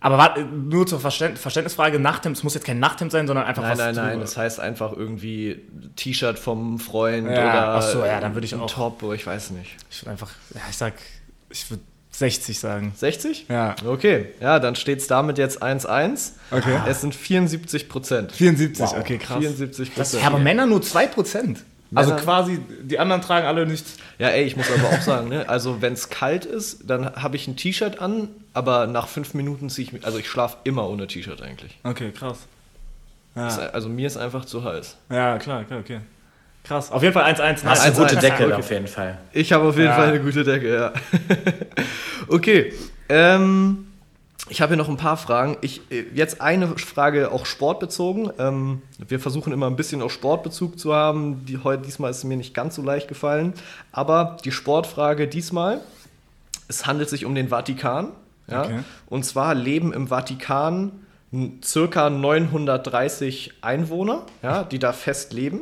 Aber warte, nur zur Verständ Verständnisfrage, Nachthemd, es muss jetzt kein Nachthemd sein, sondern einfach Nein, was nein, nein, drüber. das heißt einfach irgendwie T-Shirt vom Freund Ja, oder ach so, ja, dann würde ich auch- Top, oder ich weiß nicht. Ich würde einfach, ja, ich sag, ich würde 60 sagen. 60? Ja. Okay, ja, dann steht es damit jetzt 1-1. Okay. Es sind 74 Prozent. 74, Wow. okay, krass. 74 Prozent. Aber Männer nur 2%. Also quasi, die anderen tragen alle nichts. Ja, ey, ich muss aber auch sagen, ne, also wenn es kalt ist, dann habe ich ein T-Shirt an, aber nach fünf Minuten ziehe ich mich, also ich schlafe immer ohne T-Shirt eigentlich. Okay, krass. Ist- Ja, Also mir ist einfach zu heiß. ja klar, klar, okay. Krass. Auf jeden Fall 1-1. Hast du eine 1-1, gute Decke okay. auf jeden Fall. Ich habe auf jeden Ja. Fall eine gute Decke, ja. <laughs> okay, ähm, ich habe hier noch ein paar Fragen. Ich, äh, jetzt eine Frage auch sportbezogen. Ähm, wir versuchen immer ein bisschen auch Sportbezug zu haben. Die, heute, diesmal ist es mir nicht ganz so leicht gefallen. Aber die Sportfrage diesmal, es handelt sich um den Vatikan. Ja? Okay. Und zwar leben im Vatikan circa 930 Einwohner, ja, die da fest leben.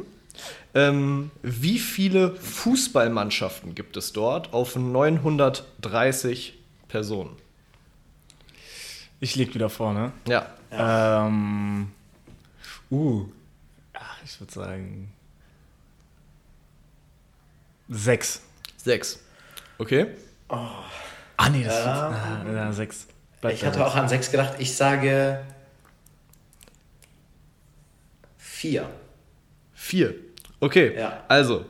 Ähm, wie viele Fußballmannschaften gibt es dort auf 930 Personen? Ich lieg wieder vorne. Ja, Ähm. Uh. Ach, ich würde sagen. Sechs. sechs. Okay. Ah, nee, das ist ah, ja, sechs. Bleibt Ich hatte sechs. auch an sechs gedacht. Ich sage vier. Vier. Okay, Ja. also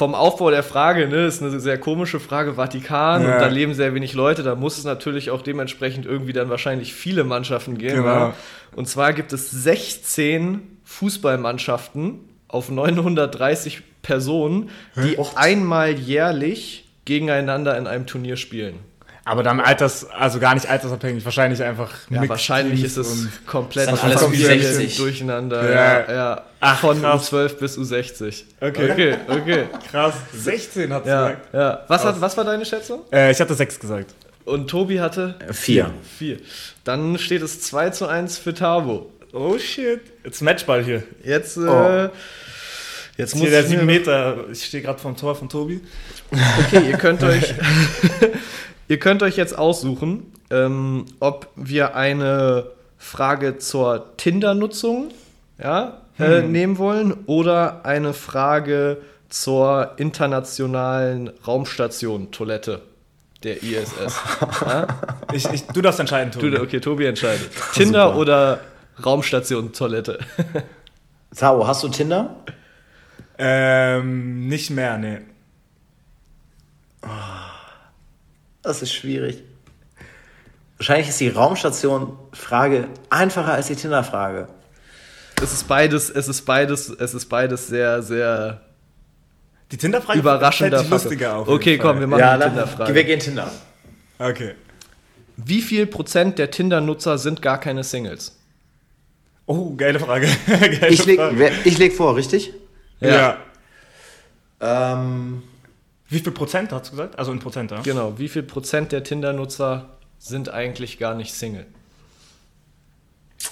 vom Aufbau der Frage, ne, ist eine sehr komische Frage, Vatikan Ja. und da leben sehr wenig Leute, da muss es natürlich auch dementsprechend irgendwie dann wahrscheinlich viele Mannschaften geben. Genau. Ja? Und zwar gibt es 16 Fußballmannschaften auf 930 Personen, die Och. einmal jährlich gegeneinander in einem Turnier spielen. Aber dann alters, also gar nicht altersabhängig, wahrscheinlich einfach. Ja, wahrscheinlich ist es komplett Ist dann alles Familien Ü60. durcheinander. Ja. Ja, ja. Ach, Von krass. U12 bis U60. Okay. okay. okay. <laughs> Krass. 16 hat sie Ja, gesagt. ja. Was, hat, was war deine Schätzung? Äh, ich hatte sechs gesagt. Und Tobi hatte Vier. vier. Dann steht es 2 zu 1 für Tabo. Oh shit. Jetzt Matchball hier. Jetzt, äh, Oh. jetzt Hier muss der ich 7 mir, Meter. Ich stehe gerade vom Tor von Tobi. Okay, ihr könnt <laughs> euch, <laughs> ihr könnt euch jetzt aussuchen, ähm, ob wir eine Frage zur Tinder-Nutzung ja, äh, nehmen wollen oder eine Frage zur internationalen Raumstation Toilette der ISS. ja? <laughs> Ich, ich, du darfst entscheiden, Tobi. du, okay, Tobi entscheidet. <laughs> Tinder oder Raumstation Toilette? Tao, <laughs> hast du Tinder? Ähm, nicht mehr, nee. Das ist schwierig. Wahrscheinlich ist die Raumstation-Frage einfacher als die Tinder-Frage. Es ist beides, es ist beides, es ist beides sehr, sehr Die Tinder-Frage überraschender fällt lustiger auf. jeden Okay, Fall. komm, wir machen ja, die Tinder-Frage. wir gehen Tinder. Okay. Wie viel Prozent der Tinder-Nutzer sind gar keine Singles? Oh, geile Frage. <laughs> geile Ich leg, Frage. wer- ich leg vor, richtig? Ja. Ähm, Wie viel Prozent hast du gesagt? Also in Prozent, ja? Genau, wie viel Prozent der Tinder-Nutzer sind eigentlich gar nicht Single?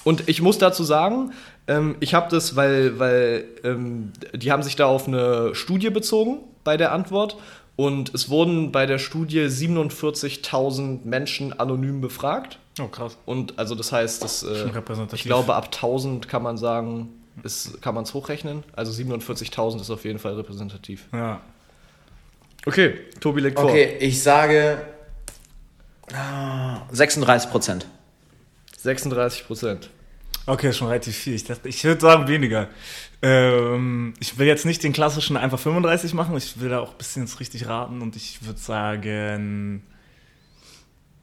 Und ich muss dazu sagen, ähm, ich habe das, weil, weil ähm, die haben sich da auf eine Studie bezogen bei der Antwort und es wurden bei der Studie 47.000 Menschen anonym befragt. Oh, krass. Und also das heißt, das, äh, ich glaube, ab 1000 kann man sagen, ist, kann man es hochrechnen. Also 47.000 ist auf jeden Fall repräsentativ. Ja. Okay, Tobi legt vor. okay, ich sage ah, 36 Prozent. 36 Prozent. Okay, schon relativ viel. Ich dachte, ich würde sagen weniger. Ähm, ich will jetzt nicht den klassischen einfach 35 machen. Ich will da auch ein bisschen jetzt richtig raten und ich würde sagen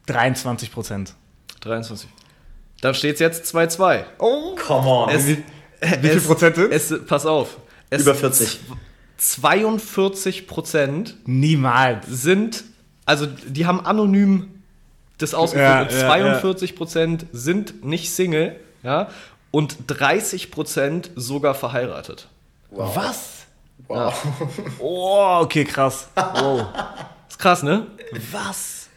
23 Prozent. 23. Dann steht es jetzt 2-2. Oh! Come on. Es, Wie, wie viel Prozent sind? Es, pass auf. Es, Über 40. 42 Prozent Niemals. sind, also die haben anonym das ausgeführt. Ja, und ja, 42 Prozent sind nicht Single, ja, und 30 Prozent sogar verheiratet. Was? Wow. <laughs> Oh, okay, krass. Wow. Ist krass, ne? Was?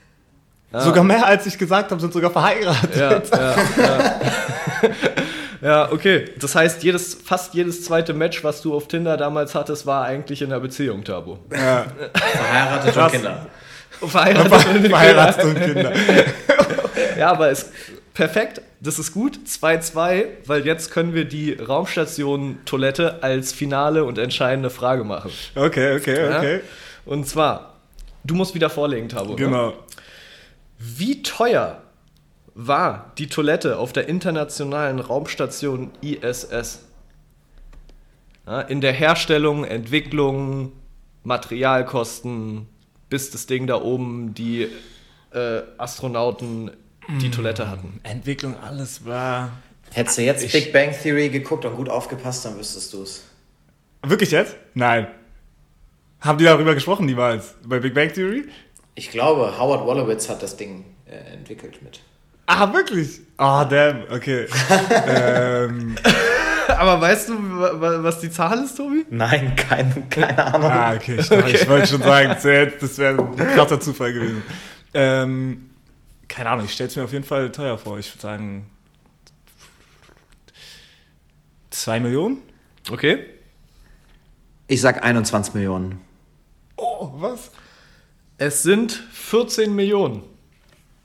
Sogar mehr als ich gesagt habe, sind sogar verheiratet. Ja, ja, ja. <laughs> ja, okay. Das heißt, jedes, fast jedes zweite Match, was du auf Tinder damals hattest, war eigentlich in einer Beziehung, Tabo. Ja. Verheiratet und. Kinder. Verheiratet. Verheiratet und Kinder. Ja, aber ist perfekt. Das ist gut. 2-2, weil jetzt können wir die Raumstation-Toilette als finale und entscheidende Frage machen. Okay, okay, Ja? okay. Und zwar, du musst wieder vorlegen, Tabo. Ne? Genau. Wie teuer war die Toilette auf der internationalen Raumstation ISS? Ja, in der Herstellung, Entwicklung, Materialkosten, bis das Ding da oben die äh, Astronauten die Toilette hatten. Entwicklung, alles war. Hättest du jetzt Big Bang Theory geguckt und gut aufgepasst, dann wüsstest du es. Wirklich jetzt? Nein. Haben die darüber gesprochen niemals? Bei Big Bang Theory? Ich glaube, Howard Wolowitz hat das Ding äh, entwickelt mit. Ah, wirklich? Ah, damn, okay. <laughs> ähm, Aber weißt du, wa- wa- was die Zahl ist, Tobi? Nein, kein, keine Ahnung. ah, okay, ich, ich wollte schon sagen, <laughs> das wäre ein krasser Zufall gewesen. Ähm, keine Ahnung, ich stelle es mir auf jeden Fall teuer vor. Ich würde sagen, zwei Millionen? Okay. Ich sag 21 Millionen. Oh, was? Es sind 14 Millionen.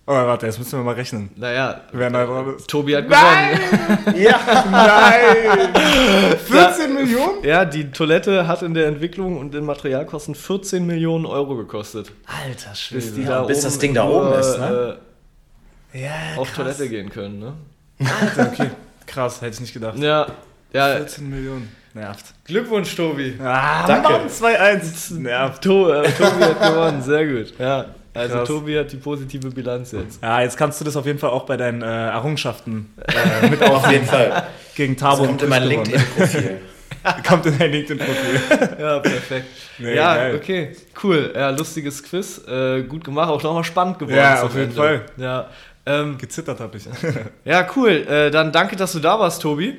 Oh, warte, jetzt müssen wir mal rechnen. Naja, Wer ist. Tobi hat gewonnen. <laughs> Ja. Nein! 14 Millionen? Ja, die Toilette hat in der Entwicklung und den Materialkosten 14 Millionen Euro gekostet. Alter Bis die Schwede. Ja, bis das Ding da nur, oben ist, ne? Ja, äh, auf Toilette gehen können, ne? Alter, okay. Krass, hätte ich nicht gedacht. Ja, ja. 14 Millionen. Nervt. Glückwunsch, Tobi. Ah, Danke. Mann, 2-1. Nervt. To äh, Tobi hat gewonnen, sehr gut. Ja, also Krass. Tobi hat die positive Bilanz jetzt. Ja, jetzt kannst du das auf jeden Fall auch bei deinen äh, Errungenschaften äh, mit <laughs> Auf aufnehmen. jeden Fall. Gegen Tabo Das <laughs> kommt in mein. LinkedIn-Profil. Kommt in dein LinkedIn-Profil. Ja, perfekt. Nee, ja, geil. okay, cool. Ja, lustiges Quiz. Äh, gut gemacht, auch nochmal spannend geworden. Ja, auf jeden Ende. Fall. Ja, ähm, Gezittert habe ich. <laughs> ja, cool. Äh, dann danke, dass du da warst, Tobi.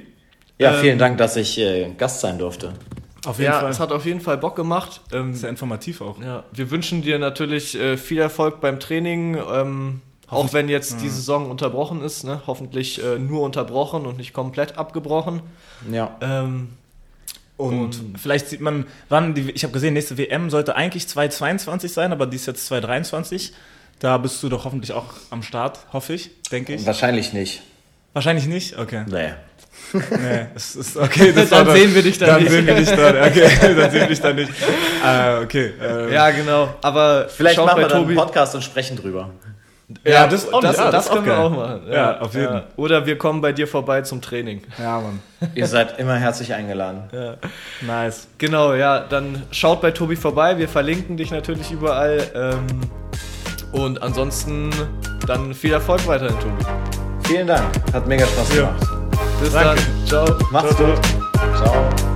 Ja, Ähm, vielen Dank, dass ich äh, Gast sein durfte. Auf jeden Ja, Fall. es hat auf jeden Fall Bock gemacht. Ähm, Sehr informativ auch. ja, wir wünschen dir natürlich äh, viel Erfolg beim Training. Ähm, auch wenn jetzt die Saison unterbrochen ist, ne? hoffentlich äh, nur unterbrochen und nicht komplett abgebrochen. Ja. Ähm, Und, vielleicht sieht man, wann die, ich habe gesehen, nächste WM sollte eigentlich 2022 sein, aber die ist jetzt 2023. Da bist du doch hoffentlich auch am Start, hoffe ich, denke ich. Wahrscheinlich nicht. Wahrscheinlich nicht? Okay. Nee. Nee, es ist okay. Das <laughs> Dann sehen wir dich da dann nicht. sehen wir dich da. Okay, <laughs> dann sehen wir dich da nicht. Äh, okay. ähm, ja, genau. Aber Vielleicht machen bei wir dann Tobi. einen Podcast und sprechen drüber. Ja, das auch das, ja, das, das ist auch können wir geil. auch machen. Ja, auf jeden. Oder wir kommen bei dir vorbei zum Training. Ja, Mann. <laughs> Ihr seid immer herzlich eingeladen. Nice. Genau, ja, dann schaut bei Tobi vorbei. Wir verlinken dich natürlich überall. Ähm, und ansonsten dann viel Erfolg weiterhin, Tobi. Vielen Dank. Hat mega Spaß Ja. gemacht. Bis Danke. dann. Ciao. Macht's gut. Ciao.